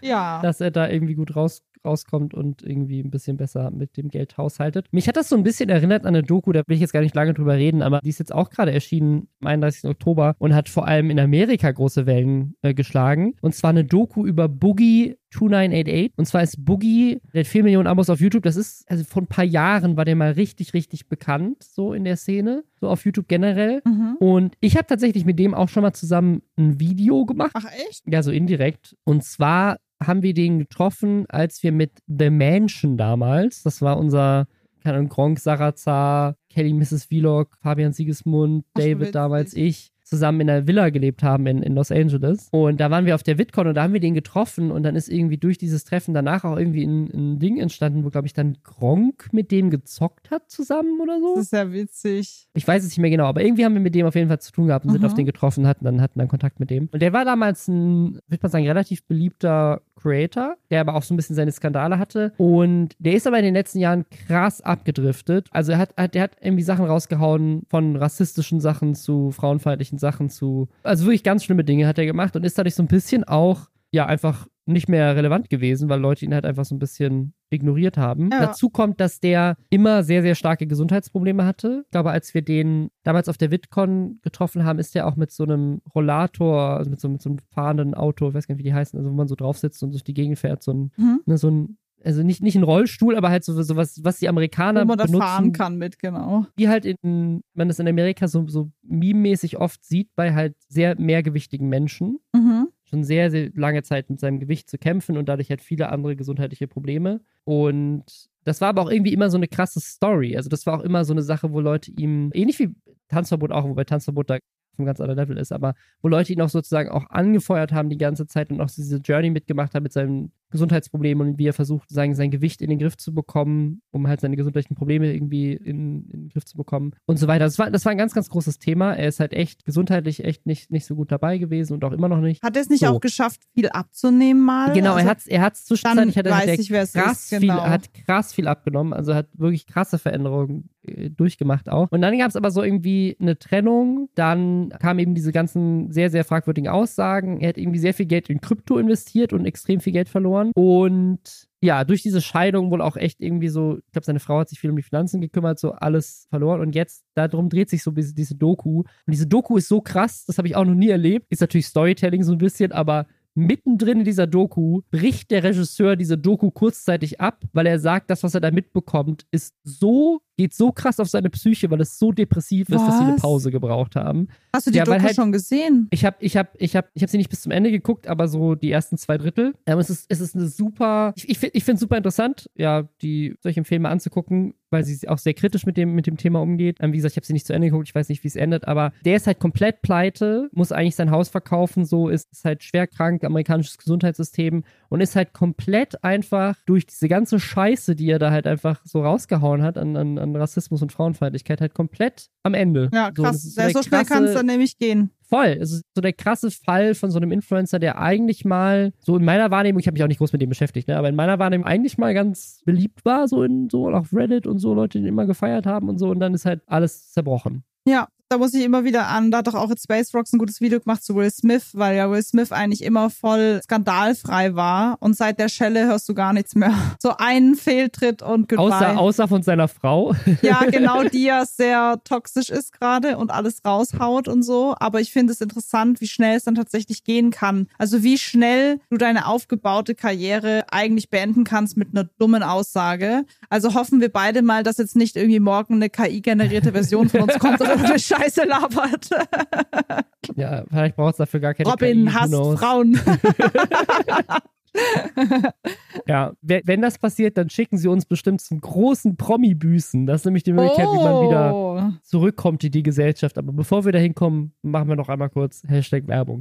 Ja. [LAUGHS] dass er da irgendwie gut raus, rauskommt und irgendwie ein bisschen besser mit dem Geld haushaltet. Mich hat das so ein bisschen erinnert an eine Doku, da will ich jetzt gar nicht lange drüber reden, aber die ist jetzt auch gerade erschienen am 31. Oktober und hat vor allem in Amerika große Wellen äh, geschlagen. Und zwar eine Doku über Boogie 2988. Und zwar ist Boogie, der hat 4 Millionen Abos auf YouTube. Das ist, also vor ein paar Jahren war der mal richtig, richtig bekannt, so in der Szene, so auf YouTube generell. Mhm. Und ich habe tatsächlich mit dem auch schon mal zusammen ein Video gemacht. Ach echt? Ja, so indirekt. Und zwar haben wir den getroffen, als wir mit The Mansion damals, das war unser, keine Ahnung, Gronk, Sarazar, Kelly, Mrs. Vlog, Fabian Siegesmund, David damals, ich, zusammen in einer Villa gelebt haben in, in Los Angeles. Und da waren wir auf der VidCon und da haben wir den getroffen und dann ist irgendwie durch dieses Treffen danach auch irgendwie ein, ein Ding entstanden, wo, glaube ich, dann Gronk mit dem gezockt hat zusammen oder so. Das ist ja witzig. Ich weiß es nicht mehr genau, aber irgendwie haben wir mit dem auf jeden Fall zu tun gehabt und sind Mhm. auf den getroffen, hatten dann, hatten dann Kontakt mit dem. Und der war damals ein, würde man sagen, relativ beliebter Creator, der aber auch so ein bisschen seine Skandale hatte. Und der ist aber in den letzten Jahren krass abgedriftet. Also er hat, hat, der hat irgendwie Sachen rausgehauen von rassistischen Sachen zu frauenfeindlichen Sachen zu. Also wirklich ganz schlimme Dinge hat er gemacht und ist dadurch so ein bisschen auch, ja, einfach nicht mehr relevant gewesen, weil Leute ihn halt einfach so ein bisschen ignoriert haben. Ja. Dazu kommt, dass der immer sehr, sehr starke Gesundheitsprobleme hatte. Ich glaube, als wir den damals auf der VidCon getroffen haben, ist der auch mit so einem Rollator, also mit so, mit so einem fahrenden Auto, ich weiß gar nicht, wie die heißen, also wo man so drauf sitzt und durch die Gegend fährt, so ein, Mhm. ne, so ein also nicht, nicht ein Rollstuhl, aber halt so, so was, was die Amerikaner Wo man benutzen, fahren kann mit, genau. wie halt in, man das in Amerika so, so meme-mäßig oft sieht bei halt sehr mehrgewichtigen Menschen Mhm. schon sehr, sehr lange Zeit mit seinem Gewicht zu kämpfen und dadurch halt viele andere gesundheitliche Probleme. Und das war aber auch irgendwie immer so eine krasse Story. Also das war auch immer so eine Sache, wo Leute ihm, ähnlich wie Tanzverbot auch, wobei Tanzverbot da auf einem ganz anderen Level ist, aber wo Leute ihn auch sozusagen auch angefeuert haben die ganze Zeit und auch diese Journey mitgemacht haben mit seinen Gesundheitsproblemen und wie er versucht, sein, sein Gewicht in den Griff zu bekommen, um halt seine gesundheitlichen Probleme irgendwie in, in den Griff zu bekommen und so weiter. Das war, das war ein ganz, ganz großes Thema. Er ist halt echt gesundheitlich echt nicht, nicht so gut dabei gewesen und auch immer noch nicht. Hat er es nicht So. auch geschafft, viel abzunehmen mal? Genau, Also, er hat er hat's zwischenzeitlich hat er, ich, es krass ist, viel, genau. hat krass viel abgenommen, also hat wirklich krasse Veränderungen äh, durchgemacht auch. Und dann gab es aber so irgendwie eine Trennung, dann kamen eben diese ganzen sehr, sehr fragwürdigen Aussagen. Er hat irgendwie sehr viel Geld in Krypto investiert und extrem viel Geld verloren. Und ja, durch diese Scheidung wohl auch echt irgendwie so, ich glaube, seine Frau hat sich viel um die Finanzen gekümmert, so alles verloren. Und jetzt, darum dreht sich so diese Doku. Und diese Doku ist so krass, das habe ich auch noch nie erlebt. Ist natürlich Storytelling so ein bisschen, aber mittendrin in dieser Doku bricht der Regisseur diese Doku kurzzeitig ab, weil er sagt, das, was er da mitbekommt, ist so, geht so krass auf seine Psyche, weil es so depressiv ist, dass sie eine Was? Pause gebraucht haben. Hast du die Ja, Doku halt- schon gesehen? Ich habe ich hab, ich hab, ich hab sie nicht bis zum Ende geguckt, aber so die ersten zwei Drittel. Ähm, es, ist, es ist eine super, ich, ich finde es super interessant, ja, die solche Filme anzugucken, weil sie auch sehr kritisch mit dem, mit dem Thema umgeht. Ähm, wie gesagt, ich habe sie nicht zu Ende geguckt, ich weiß nicht, wie es endet, aber der ist halt komplett pleite, muss eigentlich sein Haus verkaufen, so ist, ist halt schwer krank, amerikanisches Gesundheitssystem und ist halt komplett einfach durch diese ganze Scheiße, die er da halt einfach so rausgehauen hat an, an, an Rassismus und Frauenfeindlichkeit, halt komplett am Ende. Ja, So, krass. so Ja, der so schnell kann es dann nämlich gehen. Voll. Es ist so der krasse Fall von so einem Influencer, der eigentlich mal, so in meiner Wahrnehmung, ich habe mich auch nicht groß mit dem beschäftigt, ne, aber in meiner Wahrnehmung eigentlich mal ganz beliebt war, so in so auf Reddit und so Leute, die ihn immer gefeiert haben und so, und dann ist halt alles zerbrochen. Ja, da muss ich immer wieder an. Da hat doch auch jetzt Space Rocks ein gutes Video gemacht zu Will Smith, weil ja Will Smith eigentlich immer voll skandalfrei war. Und seit der Schelle hörst du gar nichts mehr. [LAUGHS] So einen Fehltritt und goodbye. Außer, außer von seiner Frau. [LAUGHS] Ja, genau, die ja [LAUGHS] sehr toxisch ist gerade und alles raushaut und so. Aber ich finde es interessant, wie schnell es dann tatsächlich gehen kann. Also wie schnell du deine aufgebaute Karriere eigentlich beenden kannst mit einer dummen Aussage. Also hoffen wir beide mal, dass jetzt nicht irgendwie morgen eine KI-generierte Version von uns kommt oder eine Scheiße labert. ja, vielleicht braucht es dafür gar keine KI, Robin hasst knows. Frauen. [LAUGHS] ja, wenn das passiert, dann schicken sie uns bestimmt zum großen Promi-Büßen. Das ist nämlich die Möglichkeit, oh. wie man wieder oh. zurückkommt in die Gesellschaft. Aber bevor wir da hinkommen, machen wir noch einmal kurz Hashtag Werbung.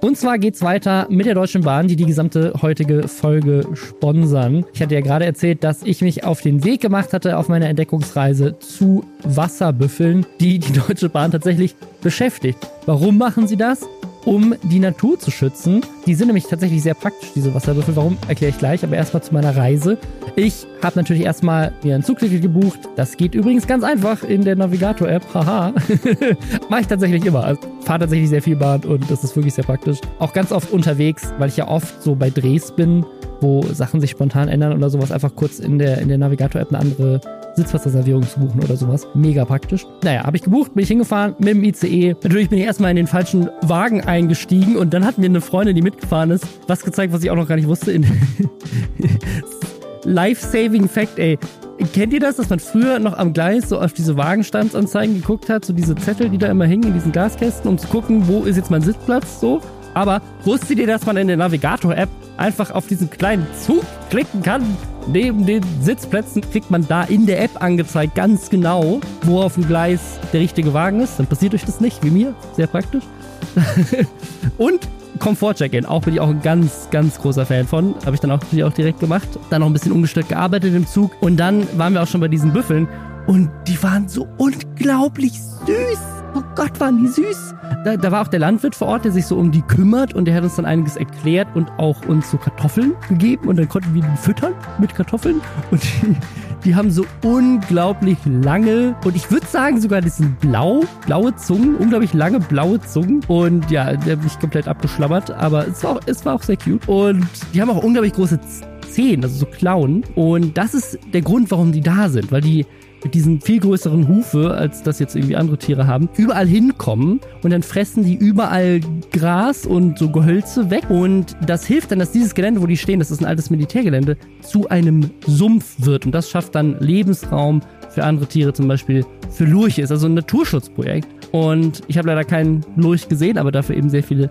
Und zwar geht's weiter mit der Deutschen Bahn, die die gesamte heutige Folge sponsern. Ich hatte ja gerade erzählt, dass ich mich auf den Weg gemacht hatte auf meiner Entdeckungsreise zu Wasserbüffeln, die die Deutsche Bahn tatsächlich beschäftigt. Warum machen sie das? Um die Natur zu schützen. Die sind nämlich tatsächlich sehr praktisch, diese Wasserwürfel. Warum, erkläre ich gleich. Aber erstmal zu meiner Reise. Ich habe natürlich erstmal mir einen Zugticket gebucht. Das geht übrigens ganz einfach in der Navigator-App. Haha. [LAUGHS] Mache ich tatsächlich immer. Also, fahre tatsächlich sehr viel Bahn und das ist wirklich sehr praktisch. Auch ganz oft unterwegs, weil ich ja oft so bei Drehs bin, wo Sachen sich spontan ändern oder sowas. Einfach kurz in der, in der Navigator-App eine andere Sitzplatzreservierung zu buchen oder sowas. Mega praktisch. Naja, habe ich gebucht, bin ich hingefahren mit dem ICE. Natürlich bin ich erstmal in den falschen Wagen eingestiegen und dann hat mir eine Freundin, die mitgefahren ist, was gezeigt, was ich auch noch gar nicht wusste. [LAUGHS] Life-Saving Fact, ey. Kennt ihr das, dass man früher noch am Gleis so auf diese Wagenstandsanzeigen geguckt hat, so diese Zettel, die da immer hingen in diesen Glaskästen, um zu gucken, wo ist jetzt mein Sitzplatz so? Aber wusstet ihr, dass man in der Navigator-App einfach auf diesen kleinen Zug klicken kann? Neben den Sitzplätzen kriegt man da in der App angezeigt ganz genau, wo auf dem Gleis der richtige Wagen ist. Dann passiert euch das nicht, wie mir. Sehr praktisch. [LAUGHS] Und Komfort-Check-In, auch bin ich auch ein ganz, ganz großer Fan von. Habe ich dann auch, auch direkt gemacht. Dann noch ein bisschen ungestört gearbeitet im Zug. Und dann waren wir auch schon bei diesen Büffeln. Und die waren so unglaublich süß. Oh Gott, waren die süß. Da, da, war auch der Landwirt vor Ort, der sich so um die kümmert und der hat uns dann einiges erklärt und auch uns so Kartoffeln gegeben und dann konnten wir die füttern mit Kartoffeln und die, die haben so unglaublich lange und ich würde sagen sogar, das sind blau, blaue Zungen, unglaublich lange blaue Zungen und ja, der hat mich komplett abgeschlabbert, aber es war, auch, es war auch sehr cute und die haben auch unglaublich große Zehen, also so Klauen und das ist der Grund, warum die da sind, weil die mit diesen viel größeren Hufe, als das jetzt irgendwie andere Tiere haben, überall hinkommen und dann fressen die überall Gras und so Gehölze weg. Und das hilft dann, dass dieses Gelände, wo die stehen, das ist ein altes Militärgelände, zu einem Sumpf wird. Und das schafft dann Lebensraum für andere Tiere, zum Beispiel für Lurche. Ist also ein Naturschutzprojekt. Und ich habe leider keinen Lurch gesehen, aber dafür eben sehr viele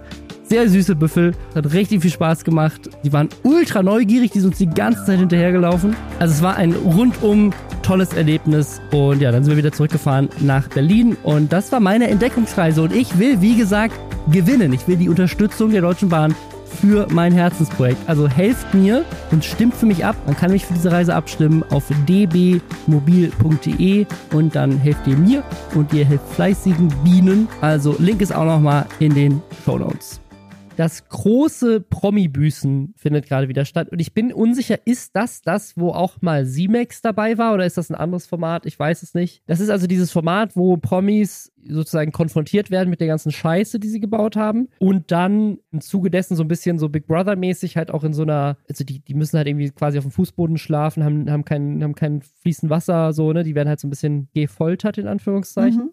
sehr süße Büffel. Hat richtig viel Spaß gemacht. Die waren ultra neugierig, die sind uns die ganze Zeit hinterhergelaufen. Also es war ein rundum tolles Erlebnis. Und ja, dann sind wir wieder zurückgefahren nach Berlin. Und das war meine Entdeckungsreise. Und ich will, wie gesagt, gewinnen. Ich will die Unterstützung der Deutschen Bahn für mein Herzensprojekt. Also helft mir und stimmt für mich ab. Man kann mich für diese Reise abstimmen auf dbmobil.de und dann helft ihr mir und ihr helft fleißigen Bienen. Also Link ist auch nochmal in den Show Notes das große Promi-Büßen findet gerade wieder statt. Und ich bin unsicher, ist das das, wo auch mal Simex dabei war oder ist das ein anderes Format? Ich weiß es nicht. Das ist also dieses Format, wo Promis sozusagen konfrontiert werden mit der ganzen Scheiße, die sie gebaut haben. Und dann im Zuge dessen so ein bisschen so Big Brother-mäßig halt auch in so einer, also die, die müssen halt irgendwie quasi auf dem Fußboden schlafen, haben, haben kein, haben kein fließend Wasser, so, ne? Die werden halt so ein bisschen gefoltert, in Anführungszeichen. Mhm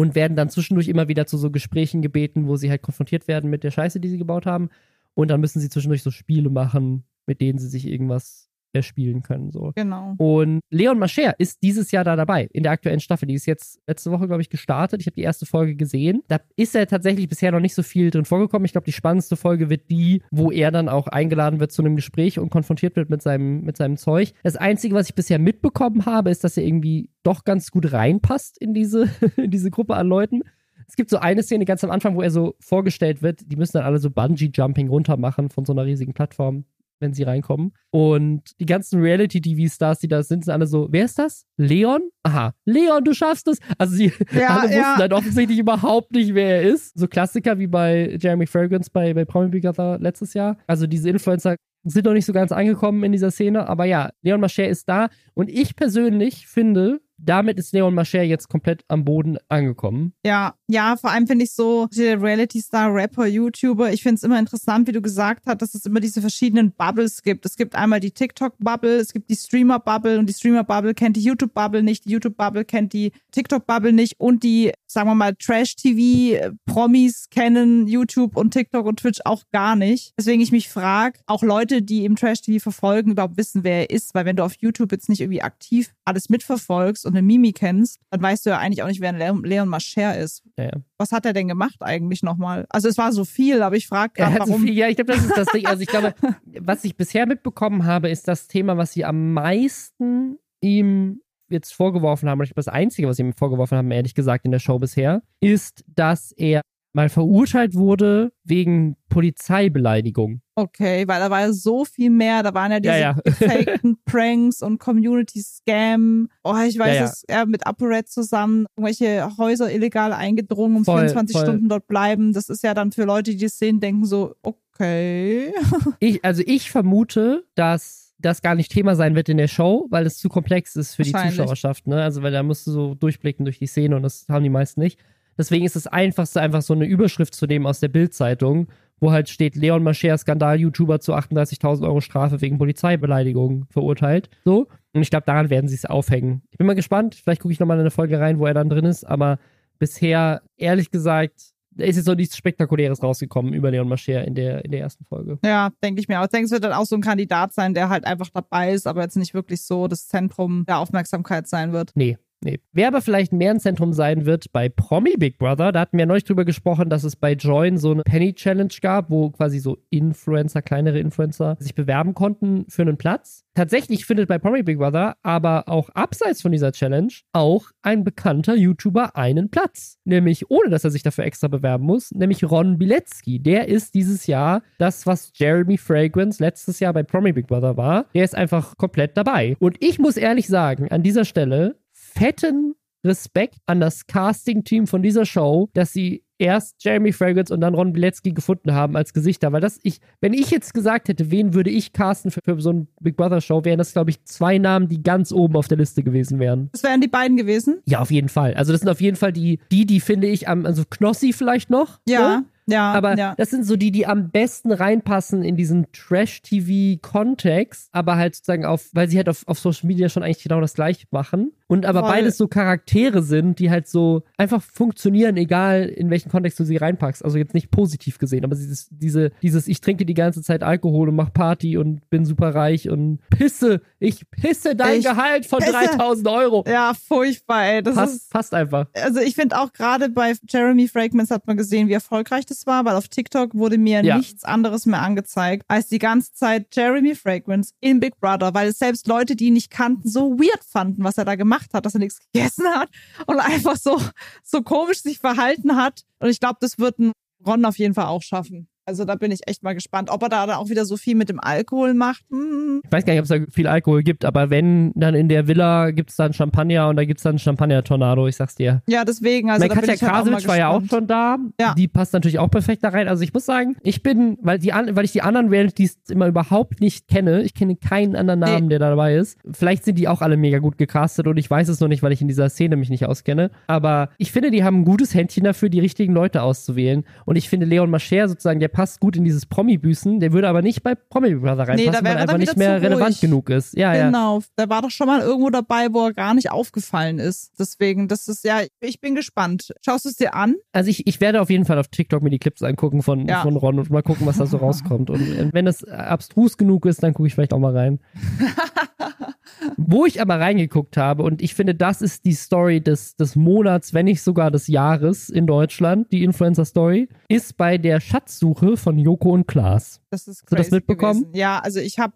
und werden dann zwischendurch immer wieder zu so Gesprächen gebeten, wo sie halt konfrontiert werden mit der Scheiße, die sie gebaut haben. Und dann müssen sie zwischendurch so Spiele machen, mit denen sie sich irgendwas erspielen können. So. Genau. Und Leon Mascher ist dieses Jahr da dabei, in der aktuellen Staffel. Die ist jetzt letzte Woche, glaube ich, gestartet. Ich habe die erste Folge gesehen. Da ist er tatsächlich bisher noch nicht so viel drin vorgekommen. Ich glaube, die spannendste Folge wird die, wo er dann auch eingeladen wird zu einem Gespräch und konfrontiert wird mit seinem, mit seinem Zeug. Das Einzige, was ich bisher mitbekommen habe, ist, dass er irgendwie doch ganz gut reinpasst in diese, [LAUGHS] in diese Gruppe an Leuten. Es gibt so eine Szene ganz am Anfang, wo er so vorgestellt wird, die müssen dann alle so Bungee-Jumping runter machen von so einer riesigen Plattform wenn sie reinkommen. Und die ganzen Reality-TV-Stars, die da sind, sind alle so, wer ist das? Leon? Aha, Leon, du schaffst es. Also sie ja, alle wussten ja. halt offensichtlich überhaupt nicht, wer er ist. So Klassiker wie bei Jeremy Fragrance bei, bei Promi Big Brother letztes Jahr. Also diese Influencer sind noch nicht so ganz angekommen in dieser Szene, aber ja, Leon Mascher ist da und ich persönlich finde, damit ist Leon Mascher jetzt komplett am Boden angekommen. Ja, ja, vor allem finde ich so, der Reality-Star, Rapper, YouTuber, ich finde es immer interessant, wie du gesagt hast, dass es immer diese verschiedenen Bubbles gibt. Es gibt einmal die TikTok-Bubble, es gibt die Streamer-Bubble und die Streamer-Bubble kennt die YouTube-Bubble nicht, die YouTube-Bubble kennt die TikTok-Bubble nicht und die, sagen wir mal, Trash-TV-Promis kennen YouTube und TikTok und Twitch auch gar nicht. Deswegen ich mich frage, auch Leute, die im Trash-TV verfolgen, überhaupt wissen, wer er ist, weil wenn du auf YouTube jetzt nicht irgendwie aktiv alles mitverfolgst und eine Mimi kennst, dann weißt du ja eigentlich auch nicht, wer Leon, Leon Mascher ist. Ja, ja. Was hat er denn gemacht eigentlich nochmal? Also es war so viel, aber ich frage gerade, Er hat so warum. viel, ja, ich glaube, das ist das Ding. Also ich glaube, [LAUGHS] was ich bisher mitbekommen habe, ist das Thema, was sie am meisten ihm jetzt vorgeworfen haben, oder ich glaube, das Einzige, was sie ihm vorgeworfen haben, ehrlich gesagt, in der Show bisher, ist, dass er mal verurteilt wurde wegen Polizeibeleidigung. Okay, weil da war ja so viel mehr. Da waren ja diese Ja, ja. [LAUGHS] gefakten Pranks und Community-Scam. Oh, ich weiß, Ja, ja. dass er mit ApoRed zusammen irgendwelche Häuser illegal eingedrungen, um Voll, 24 voll. Stunden dort bleiben. Das ist ja dann für Leute, die das sehen, denken so, okay. [LAUGHS] Ich, also ich vermute, dass das gar nicht Thema sein wird in der Show, weil es zu komplex ist für die. Zuschauerschaft. Ne? Also weil da musst du so durchblicken durch die Szene und das haben die meisten nicht. Deswegen ist das Einfachste einfach so eine Überschrift zu nehmen aus der Bild-Zeitung, wo halt steht, Leon Mascher, Skandal-YouTuber zu 38.000 Euro Strafe wegen Polizeibeleidigung verurteilt. So. Und ich glaube, daran werden sie es aufhängen. Ich bin mal gespannt. Vielleicht gucke ich nochmal in eine Folge rein, wo er dann drin ist. Aber bisher, ehrlich gesagt, ist jetzt noch nichts Spektakuläres rausgekommen über Leon Mascher in der, in der ersten Folge. Ja, denke ich mir auch. Ich denke, es wird dann auch so ein Kandidat sein, der halt einfach dabei ist, aber jetzt nicht wirklich so das Zentrum der Aufmerksamkeit sein wird. Nee, nee. Wer aber vielleicht mehr ein Zentrum sein wird bei Promi Big Brother, da hatten wir neulich drüber gesprochen, dass es bei Join so eine Penny Challenge gab, wo quasi so Influencer, kleinere Influencer sich bewerben konnten für einen Platz. Tatsächlich findet bei Promi Big Brother aber auch abseits von dieser Challenge auch ein bekannter YouTuber einen Platz. Nämlich ohne, dass er sich dafür extra bewerben muss, nämlich Ron Bilecki. Der ist dieses Jahr das, was Jeremy Fragrance letztes Jahr bei Promi Big Brother war. Der ist einfach komplett dabei. Und ich muss ehrlich sagen, an dieser Stelle, fetten Respekt an das Casting-Team von dieser Show, dass sie erst Jeremy Fragrance und dann Ron Bilecki gefunden haben als Gesichter, weil das ich, wenn ich jetzt gesagt hätte, wen würde ich casten für, für so eine Big Brother Show, wären das glaube ich zwei Namen, die ganz oben auf der Liste gewesen wären. Das wären die beiden gewesen? Ja, auf jeden Fall. Also das sind auf jeden Fall die, die, die finde ich am, also Knossi vielleicht noch. Ja, So. ja. Aber ja. das sind so die, die am besten reinpassen in diesen Trash-TV-Kontext, aber halt sozusagen auf, weil sie halt auf, auf Social Media schon eigentlich genau das gleiche machen. Und aber Voll. beides so Charaktere sind, die halt so einfach funktionieren, egal in welchen Kontext du sie reinpackst. Also jetzt nicht positiv gesehen, aber dieses, diese, dieses, ich trinke die ganze Zeit Alkohol und mach Party und bin super reich und pisse, ich pisse dein Ich Gehalt von pisse. 3000 Euro. ja, furchtbar, ey. Das ist Passt, passt einfach. also ich finde auch gerade bei Jeremy Fragments hat man gesehen, wie erfolgreich das war, weil auf TikTok wurde mir Ja. nichts anderes mehr angezeigt, als die ganze Zeit Jeremy Fragrance in Big Brother, weil selbst Leute, die ihn nicht kannten, so weird fanden, was er da gemacht hat, dass er nichts gegessen hat und einfach so, so komisch sich verhalten hat. Und ich glaube, das wird ein Ron auf jeden Fall auch schaffen. Also da bin ich echt mal gespannt, ob er da dann auch wieder so viel mit dem Alkohol macht. Hm. Ich weiß gar nicht, ob es da viel Alkohol gibt, aber wenn, dann in der Villa gibt es dann Champagner und da gibt es dann Champagner-Tornado, ich sag's dir. Ja, deswegen. Also Katja ich halt Krasowitsch war ja auch schon da. Ja. Die passt natürlich auch perfekt da rein. Also ich muss sagen, ich bin, weil, die an, weil ich die anderen Realities immer überhaupt nicht kenne, ich kenne keinen anderen Namen, Nee. der da dabei ist. Vielleicht sind die auch alle mega gut gecastet und ich weiß es noch nicht, weil ich in dieser Szene mich nicht auskenne. Aber ich finde, die haben ein gutes Händchen dafür, die richtigen Leute auszuwählen. Und ich finde, Leon Mascher sozusagen, der passt gut in dieses Promi-Büßen. Der würde aber nicht bei Promi Brother reinpassen, da wäre weil er einfach nicht mehr relevant ruhig. genug ist. Ja, ja. Genau, der war doch schon mal irgendwo dabei, wo er gar nicht aufgefallen ist. Deswegen, das ist ja, ich bin gespannt. Schaust du es dir an? Also ich, ich werde auf jeden Fall auf TikTok mir die Clips angucken von, Ja. von Ron und mal gucken, was da so [LAUGHS] rauskommt. Und äh, wenn das abstrus genug ist, dann gucke ich vielleicht auch mal rein. [LAUGHS] Wo ich aber reingeguckt habe, und ich finde, das ist die Story des, des Monats, wenn nicht sogar des Jahres in Deutschland, die Influencer-Story, ist bei der Schatzsuche von Joko und Klaas. Das ist Hast du das crazy mitbekommen? Gewesen. Ja, also ich habe,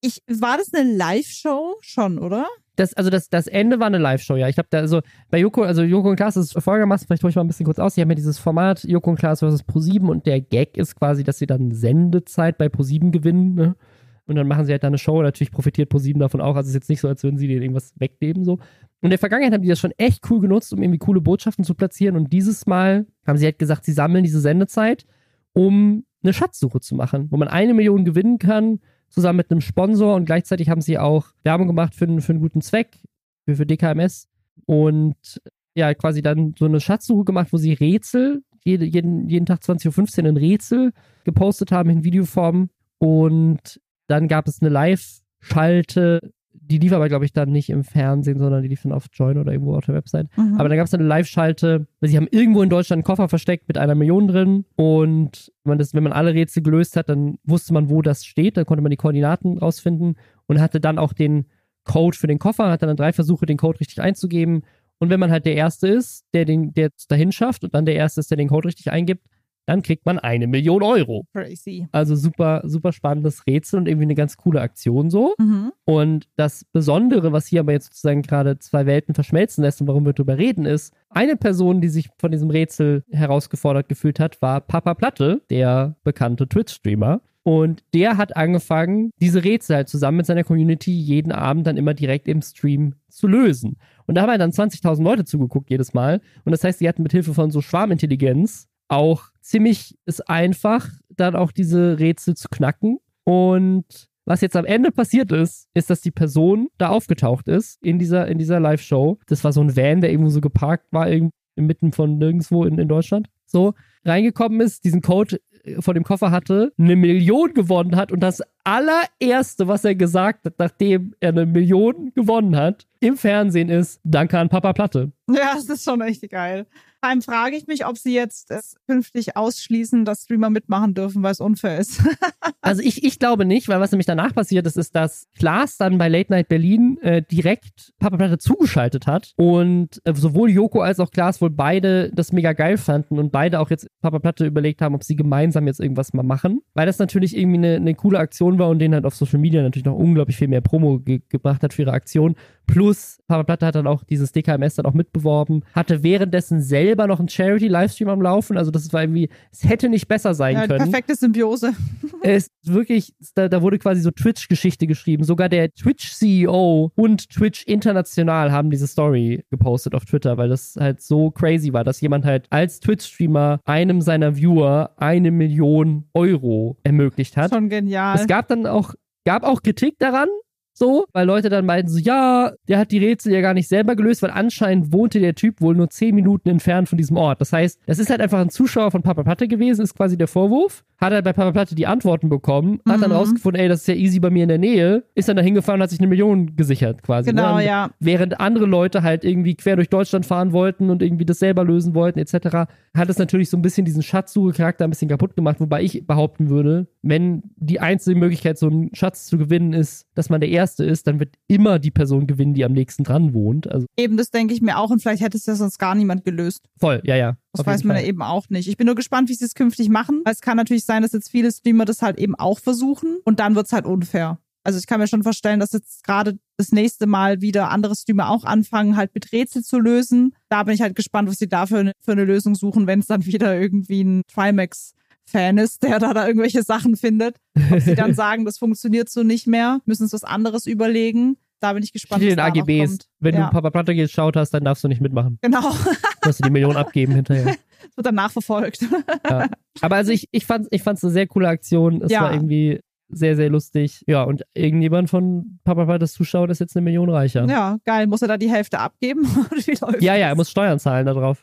ich, war das eine Live-Show schon, oder? Das, also das, das Ende war eine Live-Show, ja. Ich glaube, da, also bei Joko, also Joko und Klaas ist folgendermaßen, vielleicht hole ich mal ein bisschen kurz aus. Sie haben ja dieses Format Joko und Klaas vs. Pro7 und der Gag ist quasi, dass sie dann Sendezeit bei Pro7 gewinnen, ne? Und dann machen sie halt da eine Show. Natürlich profitiert Pro7 davon auch. Also es ist jetzt nicht so, als würden sie denen irgendwas wegnehmen, so. Und in der Vergangenheit haben die das schon echt cool genutzt, um irgendwie coole Botschaften zu platzieren. Und dieses Mal haben sie halt gesagt, sie sammeln diese Sendezeit, um eine Schatzsuche zu machen, wo man eine Million gewinnen kann, zusammen mit einem Sponsor. Und gleichzeitig haben sie auch Werbung gemacht für, einen- für einen guten Zweck, für, für DKMS. Und ja, quasi dann so eine Schatzsuche gemacht, wo sie Rätsel, jede, jeden, jeden Tag 20.15 Uhr ein Rätsel gepostet haben in Videoform. Und dann gab es eine Live-Schalte, die lief aber, glaube ich, dann nicht im Fernsehen, sondern die lief dann auf Join oder irgendwo auf der Website. Mhm. Aber dann gab es eine Live-Schalte, weil sie haben irgendwo in Deutschland einen Koffer versteckt mit einer Million drin. Und wenn man, das, wenn man alle Rätsel gelöst hat, dann wusste man, wo das steht. Dann konnte man die Koordinaten rausfinden und hatte dann auch den Code für den Koffer, hat dann drei Versuche, den Code richtig einzugeben. Und wenn man halt der Erste ist, der den, der es dahin schafft und dann der Erste ist, der den Code richtig eingibt, dann kriegt man eine Million Euro. Crazy. Also super, super spannendes Rätsel und irgendwie eine ganz coole Aktion so. Mhm. Und das Besondere, was hier aber jetzt sozusagen gerade zwei Welten verschmelzen lässt und warum wir darüber reden, ist, eine Person, die sich von diesem Rätsel herausgefordert gefühlt hat, war Papa Platte, der bekannte Twitch-Streamer. Und der hat angefangen, diese Rätsel halt zusammen mit seiner Community jeden Abend dann immer direkt im Stream zu lösen. Und da haben halt dann 20.000 Leute zugeguckt jedes Mal. Und das heißt, sie hatten mit Hilfe von so Schwarmintelligenz auch ziemlich ist einfach, dann auch diese Rätsel zu knacken. Und was jetzt am Ende passiert ist, ist, dass die Person da aufgetaucht ist in dieser, in dieser Live-Show. Das war so ein Van, der irgendwo so geparkt war, inmitten von nirgendwo in, in Deutschland. So, reingekommen ist, diesen Code äh, vor dem Koffer hatte, eine Million gewonnen hat und das allererste, was er gesagt hat, nachdem er eine Million gewonnen hat, im Fernsehen ist, danke an Papa Platte. Ja, das ist schon echt geil. Vor allem frage ich mich, ob sie jetzt es künftig ausschließen, dass Streamer mitmachen dürfen, weil es unfair ist. [LAUGHS] also ich, ich glaube nicht, weil was nämlich danach passiert ist, ist, dass Klaas dann bei Late Night Berlin äh, direkt Papa Platte zugeschaltet hat und äh, sowohl Joko als auch Klaas wohl beide das mega geil fanden und beide auch jetzt Papa Platte überlegt haben, ob sie gemeinsam jetzt irgendwas mal machen, weil das natürlich irgendwie eine, eine coole Aktion war und denen halt auf Social Media natürlich noch unglaublich viel mehr Promo ge gebracht hat für ihre Aktion. Plus Papa Platte hat dann auch dieses DKMS dann auch mitbeworben, hatte währenddessen selber noch einen Charity-Livestream am Laufen. Also das war irgendwie, es hätte nicht besser sein ja, können. Perfekte Symbiose. [LAUGHS] es ist wirklich, da, da wurde quasi so Twitch-Geschichte geschrieben. Sogar der Twitch-CEO und Twitch International haben diese Story gepostet auf Twitter, weil das halt so crazy war, dass jemand halt als Twitch-Streamer einem seiner Viewer eine Million Euro ermöglicht hat. Schon genial. Es gab dann auch gab auch Kritik daran, so, weil Leute dann meinten so, ja, der hat die Rätsel ja gar nicht selber gelöst, weil anscheinend wohnte der Typ wohl nur zehn Minuten entfernt von diesem Ort. Das heißt, das ist halt einfach ein Zuschauer von Papa Platte gewesen, ist quasi der Vorwurf. Hat er bei Papa Platte die Antworten bekommen, hat mhm. dann rausgefunden, ey, das ist ja easy bei mir in der Nähe, ist dann da hingefahren und hat sich eine Million gesichert quasi. Ne? Genau, ne? ja. Während andere Leute halt irgendwie quer durch Deutschland fahren wollten und irgendwie das selber lösen wollten, etc., hat es natürlich so ein bisschen diesen Schatzsuche-Charakter ein bisschen kaputt gemacht, wobei ich behaupten würde, wenn die einzige Möglichkeit, so einen Schatz zu gewinnen, ist, dass man der Erste ist, dann wird immer die Person gewinnen, die am nächsten dran wohnt. Also eben, das denke ich mir auch und vielleicht hätte es ja sonst gar niemand gelöst. Voll, ja, ja. Das weiß man ja eben auch nicht. Ich bin nur gespannt, wie sie es künftig machen. Es kann natürlich sein, dass jetzt viele Streamer das halt eben auch versuchen und dann wird es halt unfair. Also ich kann mir schon vorstellen, dass jetzt gerade das nächste Mal wieder andere Streamer auch anfangen, halt mit Rätsel zu lösen. Da bin ich halt gespannt, was sie dafür für, für eine Lösung suchen, wenn es dann [LAUGHS] wieder irgendwie ein Trimax Fan ist, der da, da irgendwelche Sachen findet. Ob sie dann [LAUGHS] sagen, das funktioniert so nicht mehr, müssen uns was anderes überlegen. Da bin ich gespannt. Wie den AGBs. Wenn ja. du Papa Platte geschaut hast, dann darfst du nicht mitmachen. Genau. Du musst die Million abgeben hinterher. [LAUGHS] Das wird dann nachverfolgt. Ja. Aber also ich, ich fand es ich fand's eine sehr coole Aktion. Es ja. war irgendwie sehr, sehr lustig. Ja, und irgendjemand von Papa Plattes Zuschauern ist jetzt eine Million reicher. Ja, geil. Muss er da die Hälfte abgeben? [LAUGHS] ja, ja, er muss Steuern zahlen darauf.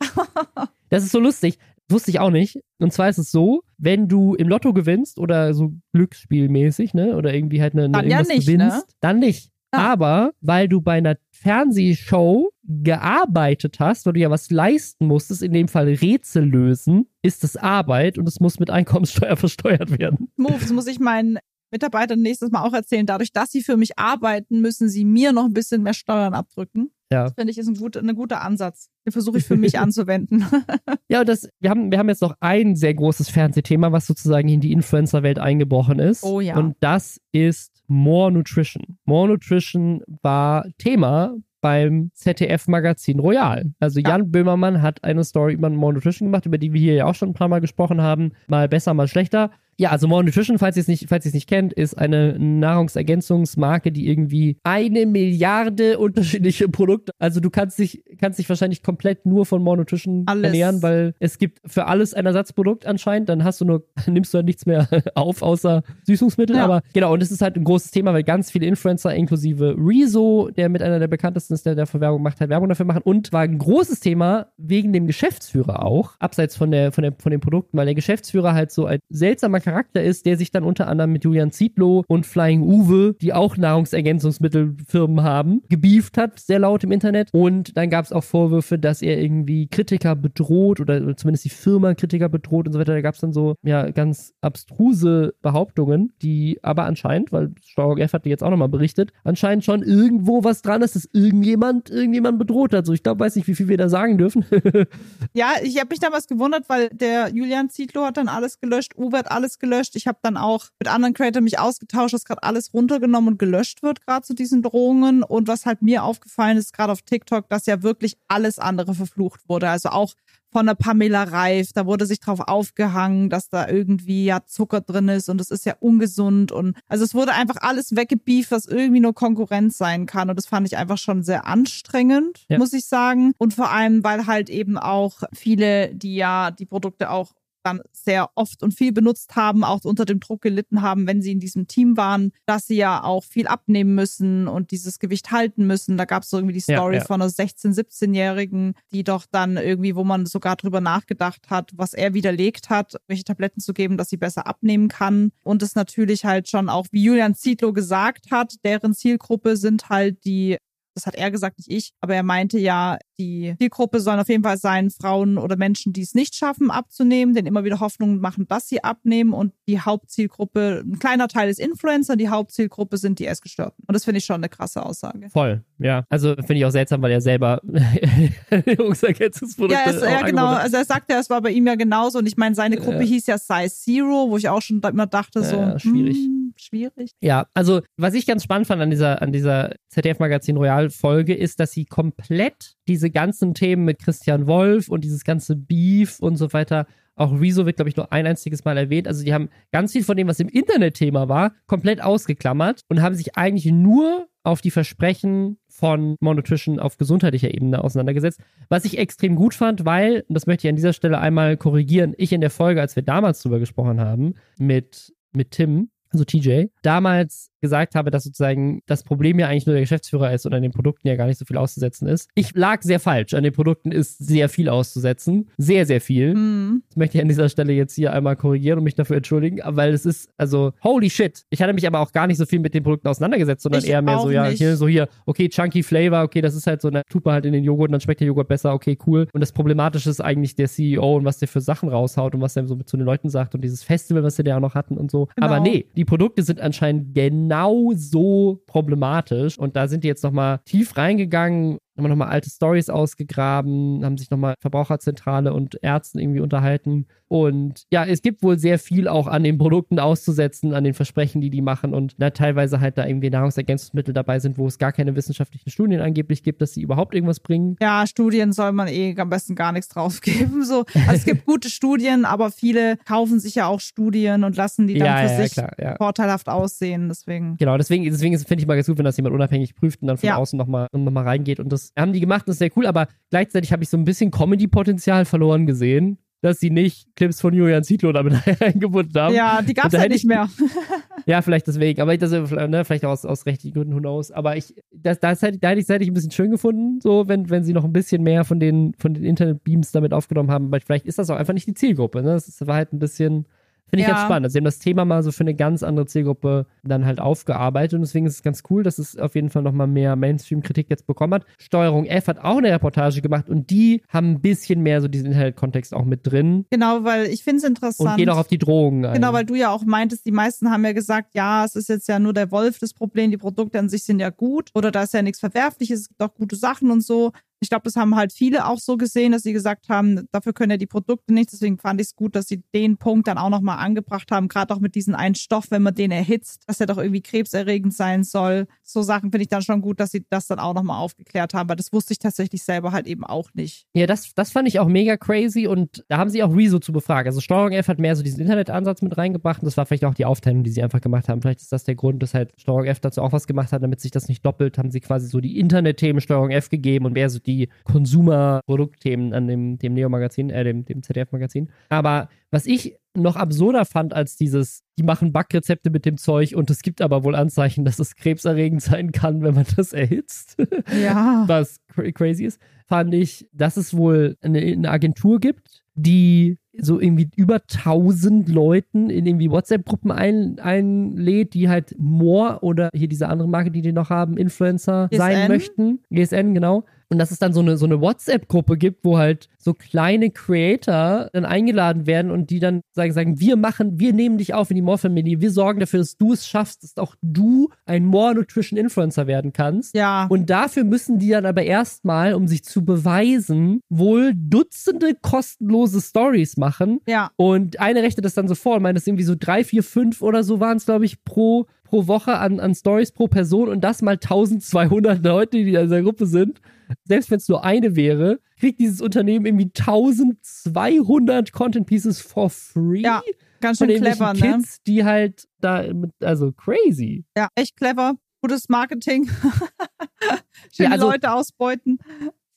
das ist so lustig. Wusste ich auch nicht. Und zwar ist es so, wenn du im Lotto gewinnst oder so glücksspielmäßig, ne, oder irgendwie halt eine, eine irgendwas ja nicht, gewinnst, ne? dann nicht. Ah. Aber weil du bei einer Fernsehshow gearbeitet hast, weil du ja was leisten musstest, in dem Fall Rätsel lösen, ist es Arbeit und es muss mit Einkommenssteuer [LAUGHS] versteuert werden. Moves muss ich meinen Mitarbeitern nächstes Mal auch erzählen. Dadurch, dass sie für mich arbeiten, müssen sie mir noch ein bisschen mehr Steuern abdrücken. Ja. Das finde ich ist ein, gut, ein guter Ansatz. Den versuche ich für mich [LAUGHS] anzuwenden. [LAUGHS] ja, und das, wir haben, wir haben jetzt noch ein sehr großes Fernsehthema, was sozusagen in die Influencer-Welt eingebrochen ist. Oh ja. Und das ist More Nutrition. More Nutrition war Thema beim ZDF-Magazin Royal. Also Jan ja. Böhmermann hat eine Story über More Nutrition gemacht, über die wir hier ja auch schon ein paar Mal gesprochen haben. Mal besser, mal schlechter. Ja, also More Nutrition, falls ihr es nicht, falls ihr es nicht kennt, ist eine Nahrungsergänzungsmarke, die irgendwie eine Milliarde [LAUGHS] unterschiedliche Produkte. Also du kannst dich, kannst dich wahrscheinlich komplett nur von More Nutrition alles. ernähren, weil es gibt für alles ein Ersatzprodukt anscheinend. Dann hast du nur, [LAUGHS] nimmst du halt nichts mehr [LAUGHS] auf außer Süßungsmittel. Ja. Aber genau, und es ist halt ein großes Thema, weil ganz viele Influencer, inklusive Rezo, der mit einer der bekanntesten ist, der, der für Werbung macht, halt Werbung dafür machen. Und war ein großes Thema wegen dem Geschäftsführer auch, abseits von der, von der, von den Produkten, weil der Geschäftsführer halt so ein seltsamer Charakter ist, der sich dann unter anderem mit Julian Zietlow und Flying Uwe, die auch Nahrungsergänzungsmittelfirmen haben, gebieft hat, sehr laut im Internet. Und dann gab es auch Vorwürfe, dass er irgendwie Kritiker bedroht oder zumindest die Firma Kritiker bedroht und so weiter. Da gab es dann so, ja, ganz abstruse Behauptungen, die aber anscheinend, weil Steuerung F hat die jetzt auch nochmal berichtet, anscheinend schon irgendwo was dran ist, dass irgendjemand irgendjemand bedroht hat. So, ich glaube, weiß nicht, wie viel wir da sagen dürfen. [LAUGHS] ja, ich habe mich damals gewundert, weil der Julian Zietlow hat dann alles gelöscht, Uwe hat alles gelöscht. Ich habe dann auch mit anderen Creators mich ausgetauscht, dass gerade alles runtergenommen und gelöscht wird, gerade zu diesen Drohungen. Und was halt mir aufgefallen ist, gerade auf TikTok, dass ja wirklich alles andere verflucht wurde. Also auch von der Pamela Reif. Da wurde sich drauf aufgehangen, dass da irgendwie ja Zucker drin ist und es ist ja ungesund und also es wurde einfach alles weggebieft, was irgendwie nur Konkurrenz sein kann und das fand ich einfach schon sehr anstrengend, ja. muss ich sagen und vor allem, weil halt eben auch viele, die ja die Produkte auch dann sehr oft und viel benutzt haben, auch unter dem Druck gelitten haben, wenn sie in diesem Team waren, dass sie ja auch viel abnehmen müssen und dieses Gewicht halten müssen. Da gab es so irgendwie die Story ja, ja. von einer 16-, 17-Jährigen, die doch dann irgendwie, wo man sogar drüber nachgedacht hat, was er widerlegt hat, welche Tabletten zu geben, dass sie besser abnehmen kann. Und es natürlich halt schon auch, wie Julian Zietlow gesagt hat, deren Zielgruppe sind halt die das hat er gesagt, nicht ich. Aber er meinte ja, die Zielgruppe sollen auf jeden Fall sein Frauen oder Menschen, die es nicht schaffen, abzunehmen, denen immer wieder Hoffnung machen, dass sie abnehmen. Und die Hauptzielgruppe, ein kleiner Teil ist Influencer, die Hauptzielgruppe sind die Essgestörten. Und das finde ich schon eine krasse Aussage. Voll, ja. Also finde ich auch seltsam, weil er selber [LAUGHS] Ernährungsergänzungsprodukte Ja, es, ja genau. Also er sagte, es war bei ihm ja genauso. Und ich meine, seine Gruppe ja. hieß ja Size Zero, wo ich auch schon immer dachte, so, ja, schwierig. Hm, schwierig. Ja, also was ich ganz spannend fand an dieser, an dieser ZDF-Magazin Royal-Folge ist, dass sie komplett diese ganzen Themen mit Christian Wolf und dieses ganze Beef und so weiter auch Rezo wird, glaube ich, nur ein einziges Mal erwähnt. Also die haben ganz viel von dem, was im Internet-Thema war, komplett ausgeklammert und haben sich eigentlich nur auf die Versprechen von Monotrition auf gesundheitlicher Ebene auseinandergesetzt. Was ich extrem gut fand, weil, und das möchte ich an dieser Stelle einmal korrigieren, ich in der Folge, als wir damals drüber gesprochen haben, mit, mit Tim, also TJ, damals gesagt habe, dass sozusagen das Problem ja eigentlich nur der Geschäftsführer ist und an den Produkten ja gar nicht so viel auszusetzen ist. Ich lag sehr falsch. An den Produkten ist sehr viel auszusetzen. Sehr, sehr viel. Mhm. Das möchte ich an dieser Stelle jetzt hier einmal korrigieren und mich dafür entschuldigen, weil es ist, also, holy shit. Ich hatte mich aber auch gar nicht so viel mit den Produkten auseinandergesetzt, sondern ich eher mehr so, ja, hier, so hier, okay, chunky Flavor, okay, das ist halt so eine Tupe halt in den Joghurt und dann schmeckt der Joghurt besser, okay, cool. Und das Problematische ist eigentlich der CEO und was der für Sachen raushaut und was er so zu den Leuten sagt und dieses Festival, was wir da auch noch hatten und so. Genau. Aber nee, die Produkte sind anscheinend genau so problematisch. Und da sind die jetzt nochmal tief reingegangen haben nochmal alte Stories ausgegraben, haben sich nochmal Verbraucherzentrale und Ärzten irgendwie unterhalten. Und ja, es gibt wohl sehr viel auch an den Produkten auszusetzen, an den Versprechen, die die machen und na, teilweise halt da irgendwie Nahrungsergänzungsmittel dabei sind, wo es gar keine wissenschaftlichen Studien angeblich gibt, dass sie überhaupt irgendwas bringen. Ja, Studien soll man eh am besten gar nichts draufgeben. [LAUGHS] So. Also es gibt gute Studien, aber viele kaufen sich ja auch Studien und lassen die dann ja, für ja, sich klar, ja. vorteilhaft aussehen. Deswegen. Genau, deswegen, deswegen finde ich mal ganz gut, wenn das jemand unabhängig prüft und dann von außen nochmal noch mal reingeht und das haben die gemacht, das ist sehr cool, aber gleichzeitig habe ich so ein bisschen Comedy-Potenzial verloren gesehen, dass sie nicht Clips von Julian Zietlow damit [LAUGHS] eingebunden haben. Ja, die gab es ja nicht mehr. [LAUGHS] ja, vielleicht deswegen, aber ich, das, ne, vielleicht aus, aus rechtlichen Gründen, who knows. Aber ich, das, das hätte, da hätte ich es ein bisschen schön gefunden, so, wenn, wenn sie noch ein bisschen mehr von den, von den Internet-Beams damit aufgenommen haben, weil vielleicht ist das auch einfach nicht die Zielgruppe. Ne? Das war halt ein bisschen Finde ich ja. ganz spannend. Also sie haben das Thema mal so für eine ganz andere Zielgruppe dann halt aufgearbeitet und deswegen ist es ganz cool, dass es auf jeden Fall nochmal mehr Mainstream-Kritik jetzt bekommen hat. Steuerung F hat auch eine Reportage gemacht und die haben ein bisschen mehr so diesen Internet-Kontext auch mit drin. Genau, weil ich finde es interessant. Und gehen auch auf die Drogen ein. Genau, weil du ja auch meintest, die meisten haben ja gesagt, ja, es ist jetzt ja nur der Wolf das Problem, die Produkte an sich sind ja gut oder da ist ja nichts Verwerfliches, es gibt auch gute Sachen und so. Ich glaube, das haben halt viele auch so gesehen, dass sie gesagt haben, dafür können ja die Produkte nicht. Deswegen fand ich es gut, dass sie den Punkt dann auch nochmal angebracht haben, gerade auch mit diesem einen Stoff, wenn man den erhitzt, dass er doch irgendwie krebserregend sein soll. So Sachen finde ich dann schon gut, dass sie das dann auch nochmal aufgeklärt haben, weil das wusste ich tatsächlich selber halt eben auch nicht. Ja, das, das fand ich auch mega crazy und da haben sie auch Rezo zu befragen. Also Steuerung F hat mehr so diesen Internetansatz mit reingebracht und das war vielleicht auch die Aufteilung, die sie einfach gemacht haben. Vielleicht ist das der Grund, dass halt Steuerung F dazu auch was gemacht hat, damit sich das nicht doppelt, haben sie quasi so die Internetthemen Steuerung F gegeben und mehr so die Konsum Consumer-Produktthemen an dem, dem Neo-Magazin, äh, dem, dem ZDF-Magazin. Aber was ich noch absurder fand als dieses, die machen Backrezepte mit dem Zeug und es gibt aber wohl Anzeichen, dass es krebserregend sein kann, wenn man das erhitzt. [LAUGHS] Ja. Was crazy ist, fand ich, dass es wohl eine, eine Agentur gibt, die so irgendwie über 1000 Leuten in irgendwie WhatsApp-Gruppen ein, einlädt, die halt More oder hier diese andere Marke, die die noch haben, Influencer GSN? sein möchten. GSN, genau. Und dass es dann so eine, so eine WhatsApp-Gruppe gibt, wo halt so kleine Creator dann eingeladen werden und die dann sagen, sagen, wir machen, wir nehmen dich auf in die More-Familie, wir sorgen dafür, dass du es schaffst, dass auch du ein More Nutrition Influencer werden kannst. Ja. Und dafür müssen die dann aber erstmal, um sich zu beweisen, wohl Dutzende kostenlose Stories machen. ja. Und eine rechnet das dann so vor und meint, das irgendwie so drei, vier, fünf oder so waren es, glaube ich, pro, pro Woche an, an Stories pro Person und das mal 1200 Leute, die in dieser Gruppe sind. Selbst wenn es nur eine wäre, kriegt dieses Unternehmen irgendwie 1200 Content Pieces for free. Ja, Ganz schön clever, ne? Kids, die halt da, mit, also crazy. Ja, echt clever. Gutes Marketing. [LAUGHS] Schöne Ja, also- Leute ausbeuten.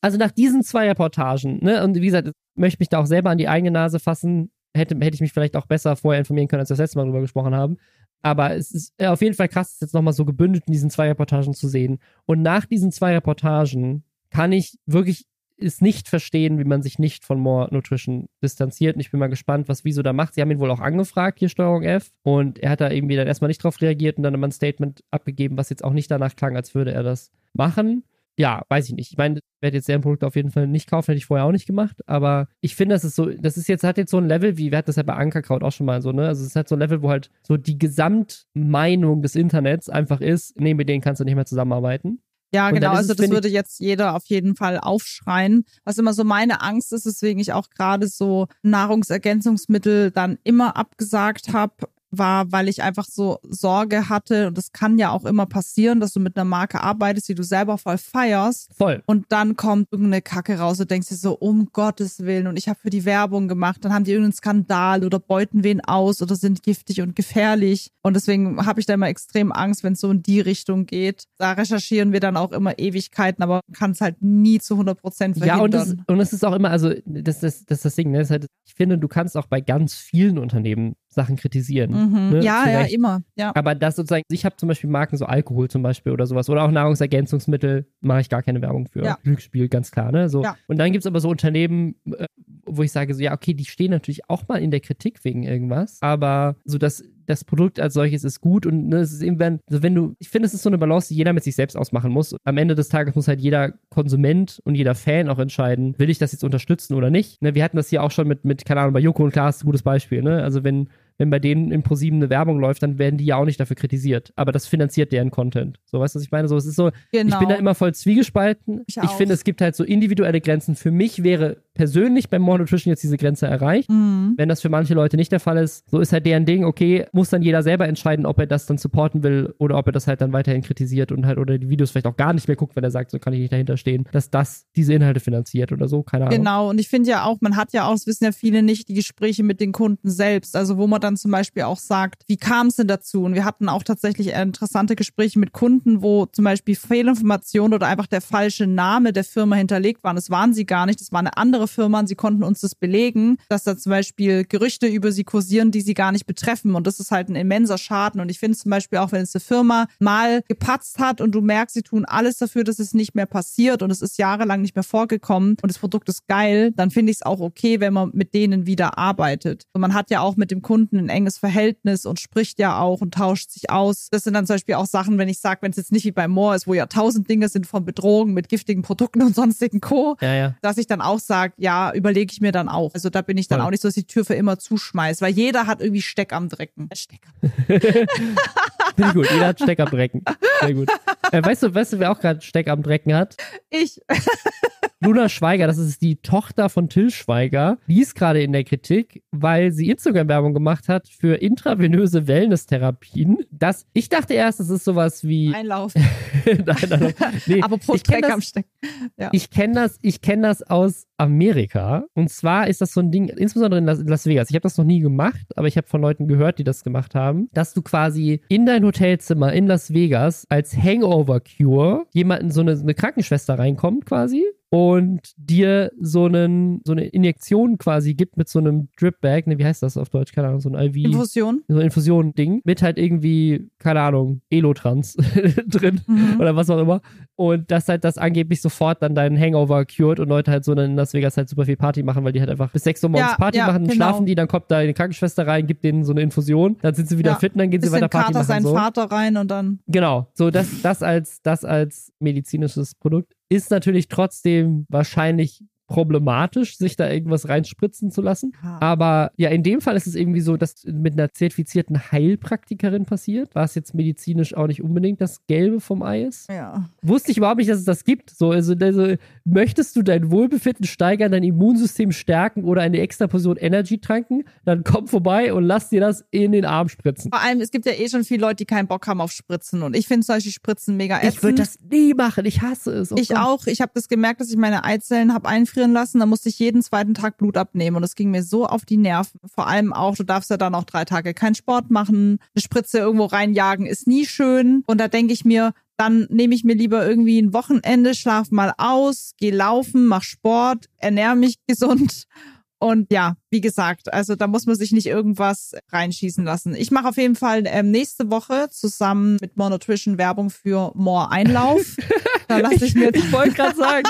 Also nach diesen zwei Reportagen, ne, und wie gesagt, ich möchte mich da auch selber an die eigene Nase fassen, hätte, hätte ich mich vielleicht auch besser vorher informieren können, als wir das letzte Mal drüber gesprochen haben. Aber es ist äh, auf jeden Fall krass, es jetzt nochmal so gebündelt in diesen zwei Reportagen zu sehen. Und nach diesen zwei Reportagen kann ich wirklich es nicht verstehen, wie man sich nicht von More Nutrition distanziert. Und ich bin mal gespannt, was Wieso da macht. Sie haben ihn wohl auch angefragt, hier Steuerung F. Und er hat da irgendwie dann erstmal nicht drauf reagiert und dann immer ein Statement abgegeben, was jetzt auch nicht danach klang, als würde er das machen. Ja, weiß ich nicht. Ich meine, ich werde jetzt deren Produkte auf jeden Fall nicht kaufen, hätte ich vorher auch nicht gemacht. Aber ich finde, das ist so, das ist jetzt, hat jetzt so ein Level, wie wir hatten das ja bei Ankerkraut auch schon mal so, ne? Also es hat so ein Level, wo halt so die Gesamtmeinung des Internets einfach ist, nee, mit denen kannst du nicht mehr zusammenarbeiten. Ja, Und genau. Also es, das finde würde jetzt jeder auf jeden Fall aufschreien. Was immer so meine Angst ist, weswegen ich auch gerade so Nahrungsergänzungsmittel dann immer abgesagt habe, war, weil ich einfach so Sorge hatte, und das kann ja auch immer passieren, dass du mit einer Marke arbeitest, die du selber voll feierst. Voll. Und dann kommt irgendeine Kacke raus und denkst dir so, um Gottes Willen, und ich habe für die Werbung gemacht, dann haben die irgendeinen Skandal oder beuten wen aus oder sind giftig und gefährlich. Und deswegen habe ich da immer extrem Angst, wenn es so in die Richtung geht. Da recherchieren wir dann auch immer Ewigkeiten, aber man kann es halt nie zu 100 Prozent verhindern. Ja, und es, und es ist auch immer, also das, das, das ist das Ding, ne? Halt, ich finde, du kannst auch bei ganz vielen Unternehmen Sachen kritisieren. mhm. ne? Ja, ja, Vielleicht. immer. Ja. Aber das sozusagen, ich habe zum Beispiel Marken, so Alkohol zum Beispiel oder sowas, oder auch Nahrungsergänzungsmittel, mache ich gar keine Werbung für. Ja. Glücksspiel, ganz klar, ne? So. Ja. Und dann gibt es aber so Unternehmen, äh, wo ich sage, so, ja, okay, die stehen natürlich auch mal in der Kritik wegen irgendwas, aber so das, das Produkt als solches ist gut und ne, es ist eben, wenn, also wenn du, ich finde, es ist so eine Balance, die jeder mit sich selbst ausmachen muss. Am Ende des Tages muss halt jeder Konsument und jeder Fan auch entscheiden, will ich das jetzt unterstützen oder nicht. Ne, wir hatten das hier auch schon mit, mit, keine Ahnung, bei Joko und Klaas, gutes Beispiel, ne? Also wenn, wenn bei denen in ProSieben eine Werbung läuft, dann werden die ja auch nicht dafür kritisiert. Aber das finanziert deren Content. So, weißt du, was ich meine? So, es ist so, Genau. ich bin da immer voll zwiegespalten. Ich Ich, finde, es gibt halt so individuelle Grenzen. Für mich wäre persönlich beim More Nutrition jetzt diese Grenze erreicht. Mhm. Wenn das für manche Leute nicht der Fall ist, so ist halt deren Ding, okay, muss dann jeder selber entscheiden, ob er das dann supporten will oder ob er das halt dann weiterhin kritisiert und halt oder die Videos vielleicht auch gar nicht mehr guckt, wenn er sagt, so kann ich nicht dahinter stehen, dass das diese Inhalte finanziert oder so, keine Ahnung. Genau, und ich finde ja auch, man hat ja auch, das wissen ja viele nicht, die Gespräche mit den Kunden selbst. Also wo man dann zum Beispiel auch sagt, wie kam es denn dazu? Und wir hatten auch tatsächlich interessante Gespräche mit Kunden, wo zum Beispiel Fehlinformationen oder einfach der falsche Name der Firma hinterlegt waren. Das waren sie gar nicht, das war eine andere Firma und sie konnten uns das belegen, dass da zum Beispiel Gerüchte über sie kursieren, die sie gar nicht betreffen. Und das ist halt ein immenser Schaden. Und ich finde zum Beispiel auch, wenn es eine Firma mal gepatzt hat und du merkst, sie tun alles dafür, dass es nicht mehr passiert und es ist jahrelang nicht mehr vorgekommen und das Produkt ist geil, dann finde ich es auch okay, wenn man mit denen wieder arbeitet. Und man hat ja auch mit dem Kunden ein enges Verhältnis und spricht ja auch und tauscht sich aus. Das sind dann zum Beispiel auch Sachen, wenn ich sage, wenn es jetzt nicht wie bei Moore ist, wo ja tausend Dinge sind von Bedrohungen mit giftigen Produkten und sonstigen Co., Ja, ja. dass ich dann auch sage, ja, überlege ich mir dann auch. Also da bin ich dann Voll. auch nicht so, dass ich die Tür für immer zuschmeiß, weil jeder hat irgendwie Steck am Drecken. Steck am [LAUGHS] Finde ich gut. Jeder hat Steck am Drecken. Sehr gut. Äh, weißt du, weißt du, wer auch gerade Steck am Drecken hat? Ich. [LAUGHS] Luna Schweiger, das ist die Tochter von Till Schweiger, die ist gerade in der Kritik, weil sie Instagram-Werbung gemacht hat für intravenöse Wellness-Therapien. Das, ich dachte erst, es ist sowas wie. [LAUGHS] Einlauf. [LAUGHS] nein, nein, nein. Nee, [LAUGHS] Apropos ich kenne das, ich kenn das, ich kenn das aus Amerika. Und zwar ist das so ein Ding, insbesondere in Las, in Las Vegas. Ich habe das noch nie gemacht, aber ich habe von Leuten gehört, die das gemacht haben, dass du quasi in dein Hotelzimmer in Las Vegas als Hangover-Cure jemanden, so eine, eine Krankenschwester reinkommt quasi und dir so, einen, so eine Injektion quasi gibt mit so einem Drip-Bag, ne, wie heißt das auf Deutsch? Keine Ahnung, so ein IV. Infusion. So ein Infusion-Ding mit halt irgendwie, keine Ahnung, Elotrans [LAUGHS] drin Mhm. oder was auch immer. Und das halt das angeblich sofort dann deinen Hangover cured und Leute halt so in Las Vegas halt super viel Party machen, weil die halt einfach bis 6 Uhr morgens Ja, Party ja, machen, genau. schlafen die, dann kommt da eine Krankenschwester rein, gibt denen so eine Infusion, dann sind sie wieder Ja, fit und dann gehen sie weiter Party Kater machen. seinen So. Vater rein und dann. Genau, so das, das, als, das als medizinisches Produkt ist natürlich trotzdem wahrscheinlich problematisch, sich da irgendwas reinspritzen zu lassen. Aber ja, in dem Fall ist es irgendwie so, dass mit einer zertifizierten Heilpraktikerin passiert, was jetzt medizinisch auch nicht unbedingt das Gelbe vom Ei ist. Ja. Wusste ich überhaupt nicht, dass es das gibt. So, also, also möchtest du dein Wohlbefinden steigern, dein Immunsystem stärken oder eine extra Portion Energy tranken, dann komm vorbei und lass dir das in den Arm spritzen. Vor allem, es gibt ja eh schon viele Leute, die keinen Bock haben auf Spritzen. Und ich finde solche Spritzen mega ätzend. Ich würde das nie machen. Ich hasse es. Oh Ich Gott. auch. Ich habe das gemerkt, dass ich meine Eizellen habe einfrieren lassen. Da musste ich jeden zweiten Tag Blut abnehmen und das ging mir so auf die Nerven. Vor allem auch, du darfst ja dann auch drei Tage keinen Sport machen. Eine Spritze irgendwo reinjagen ist nie schön. Und da denke ich mir, dann nehme ich mir lieber irgendwie ein Wochenende, schlaf mal aus, geh laufen, mach Sport, ernähre mich [LAUGHS] gesund. Und ja, wie gesagt, also da muss man sich nicht irgendwas reinschießen lassen. Ich mache auf jeden Fall ähm, nächste Woche zusammen mit More Nutrition Werbung für More Einlauf. [LAUGHS] Da lasse ich mir ich wollte gerade sagen,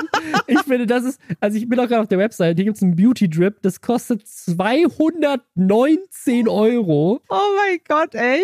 ich finde, das ist, also ich bin auch gerade auf der Website, hier gibt es einen Beauty Drip, das kostet 219 Euro. Oh mein Gott, echt?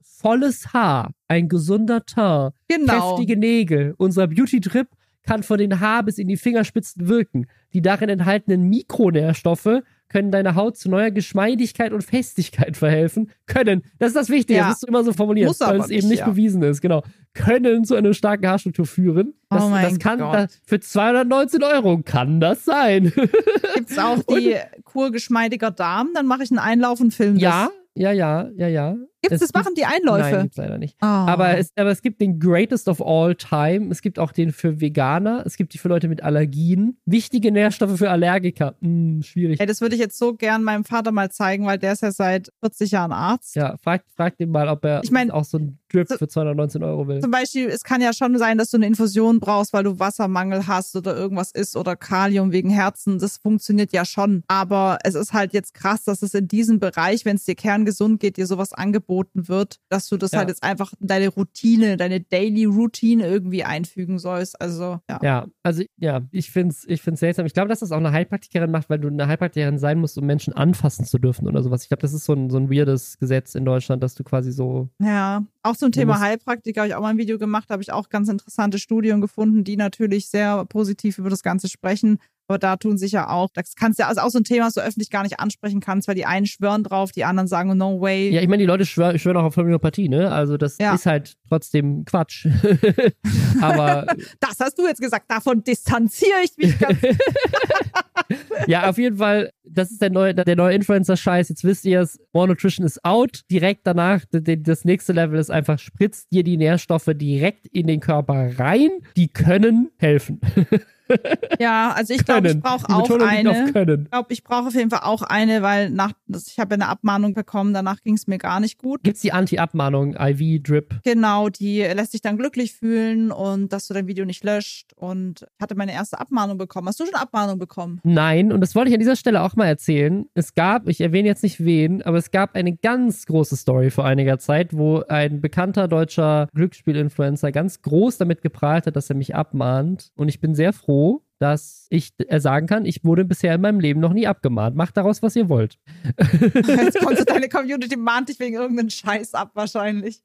Volles Haar, ein gesunder Teint, Genau. kräftige Nägel. Unser Beauty Drip kann von den Haar bis in die Fingerspitzen wirken. Die darin enthaltenen Mikronährstoffe können deiner Haut zu neuer Geschmeidigkeit und Festigkeit verhelfen. Können. Das ist das Wichtige. Ja. Das musst du immer so formulieren, weil es eben nicht, nicht ja. bewiesen ist. Genau. Können zu einer starken Haarstruktur führen. Das, Oh mein das kann das, für 219 Euro kann das sein. [LAUGHS] Gibt's auch die Kur geschmeidiger Darm? Dann mache ich einen Einlauf und film ja, ja, ja, ja, ja. Gibt's Es das? Machen die Einläufe? Nein, gibt's leider nicht. Oh. Aber es, aber es gibt den Greatest of All Time. Es gibt auch den für Veganer. Es gibt die für Leute mit Allergien. Wichtige Nährstoffe für Allergiker. Hm, schwierig. Ey, das würde ich jetzt so gern meinem Vater mal zeigen, weil der ist ja seit 40 Jahren Arzt. Ja, frag, frag den mal, ob er Ich mein, auch so ein Drip so- für 219 Euro will. Zum Beispiel, es kann ja schon sein, dass du eine Infusion brauchst, weil du Wassermangel hast oder irgendwas ist oder Kalium wegen Herzen. Das funktioniert ja schon. Aber es ist halt jetzt krass, dass es in diesem Bereich, wenn es dir kerngesund geht, dir sowas angeboten wird, dass du das Ja. halt jetzt einfach in deine Routine, deine Daily Routine irgendwie einfügen sollst. Also, ja. Ja, also ja, ich finde es ich find's seltsam. Ich glaube, dass das auch eine Heilpraktikerin macht, weil du eine Heilpraktikerin sein musst, um Menschen anfassen zu dürfen oder sowas. Ich glaube, das ist so ein, so ein weirdes Gesetz in Deutschland, dass du quasi so. Ja, auch zum Thema Heilpraktiker habe ich auch mal ein Video gemacht, habe ich auch ganz interessante Studien gefunden, die natürlich sehr positiv über das Ganze sprechen. Aber da tun sich ja auch, das kannst ja, also auch so ein Thema, das du öffentlich gar nicht ansprechen kannst, weil die einen schwören drauf, die anderen sagen, no way. Ja, ich meine, die Leute schwören, schwören auch auf Homöopathie, ne? Also das Ja. ist halt trotzdem Quatsch. [LAUGHS] Aber Das hast du jetzt gesagt, davon distanziere ich mich ganz. [LAUGHS] ja, auf jeden Fall, das ist der neue, der neue Influencer-Scheiß. Jetzt wisst ihr es, More Nutrition ist out. Direkt danach, das nächste Level ist einfach, spritzt dir die Nährstoffe direkt in den Körper rein. Die können helfen. [LAUGHS] ja, also ich glaube, ich brauche auch eine. Ich glaube, ich brauche auf jeden Fall auch eine, weil nach, ich habe ja eine Abmahnung bekommen, danach ging es mir gar nicht gut. Gibt's die Anti-Abmahnung, IV-Drip? Genau, die lässt sich dann glücklich fühlen und dass du dein Video nicht löscht. Und ich hatte meine erste Abmahnung bekommen. Hast du schon Abmahnung bekommen? Nein, und das wollte ich an dieser Stelle auch mal erzählen. Es gab, ich erwähne jetzt nicht wen, aber es gab eine ganz große Story vor einiger Zeit, wo ein bekannter deutscher Glücksspiel-Influencer ganz groß damit geprahlt hat, dass er mich abmahnt. Und ich bin sehr froh, dass ich äh, sagen kann, ich wurde bisher in meinem Leben noch nie abgemahnt. Macht daraus, was ihr wollt. [LAUGHS] Jetzt kommst du [LAUGHS] deine Community mahnt dich wegen irgendeinem Scheiß ab wahrscheinlich.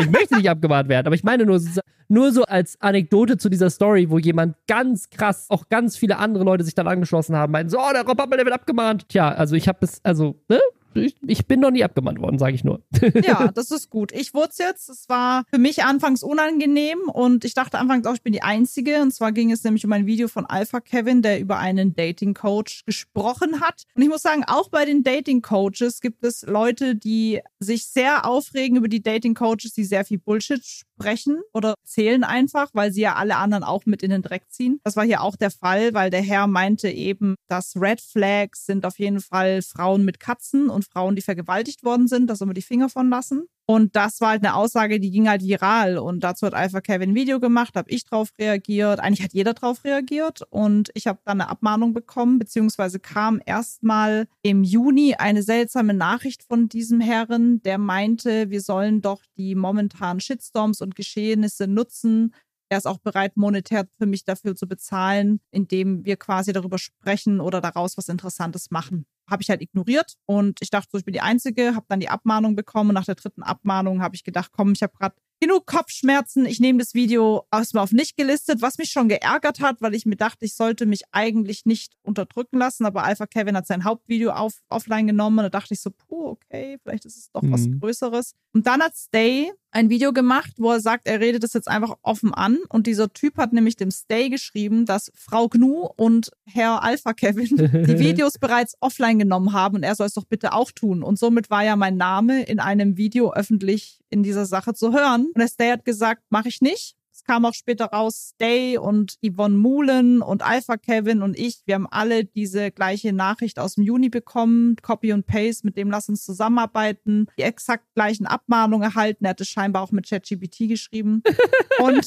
Ich möchte nicht abgemahnt werden, aber ich meine nur, so- nur so als Anekdote zu dieser Story, wo jemand ganz krass, auch ganz viele andere Leute sich dann angeschlossen haben, meinten so, oh, der Rob Appel, der wird abgemahnt. Tja, also ich habe bis, also, ne? Ich, ich bin noch nie abgemahnt worden, sage ich nur. [LAUGHS] Ja, das ist gut. Ich wurde jetzt. Es war für mich anfangs unangenehm und ich dachte anfangs auch, ich bin die Einzige. Und zwar ging es nämlich um ein Video von Alpha Kevin, der über einen Dating Coach gesprochen hat. Und ich muss sagen, auch bei den Dating Coaches gibt es Leute, die sich sehr aufregen über die Dating Coaches, die sehr viel Bullshit sprechen oder erzählen einfach, weil sie ja alle anderen auch mit in den Dreck ziehen. Das war hier auch der Fall, weil der Herr meinte eben, dass Red Flags sind auf jeden Fall Frauen mit Katzen und Frauen, die vergewaltigt worden sind, da soll man die Finger von lassen. Und das war halt eine Aussage, die ging halt viral. Und dazu hat Alpha Kevin ein Video gemacht, habe ich drauf reagiert. Eigentlich hat jeder drauf reagiert. Und ich habe dann eine Abmahnung bekommen, beziehungsweise kam erstmal im Juni eine seltsame Nachricht von diesem Herren, der meinte, wir sollen doch die momentanen Shitstorms und Geschehnisse nutzen, er ist auch bereit, monetär für mich dafür zu bezahlen, indem wir quasi darüber sprechen oder daraus was Interessantes machen. Habe ich halt ignoriert und ich dachte, so, ich bin die Einzige, habe dann die Abmahnung bekommen. Nach der dritten Abmahnung habe ich gedacht, komm, ich habe gerade genug Kopfschmerzen. Ich nehme das Video erstmal auf nicht gelistet, was mich schon geärgert hat, weil ich mir dachte, ich sollte mich eigentlich nicht unterdrücken lassen. Aber Alpha Kevin hat sein Hauptvideo auf, offline genommen und da dachte ich so, puh, okay, vielleicht ist es doch mhm. was Größeres. Und dann hat Stay ein Video gemacht, wo er sagt, er redet das jetzt einfach offen an. Und dieser Typ hat nämlich dem Stay geschrieben, dass Frau Gnu und Herr Alpha Kevin [LAUGHS] die Videos bereits offline genommen haben und er soll es doch bitte auch tun. Und somit war ja mein Name in einem Video öffentlich in dieser Sache zu hören. Und der Stay hat gesagt, mache ich nicht. Kam auch später raus, Stay und Yvonne Mullen und Alpha Kevin und ich, wir haben alle diese gleiche Nachricht aus dem Juni bekommen, Copy und Paste, mit dem lass uns zusammenarbeiten, die exakt gleichen Abmahnungen erhalten. Er hatte scheinbar auch mit ChatGPT geschrieben. [LAUGHS] und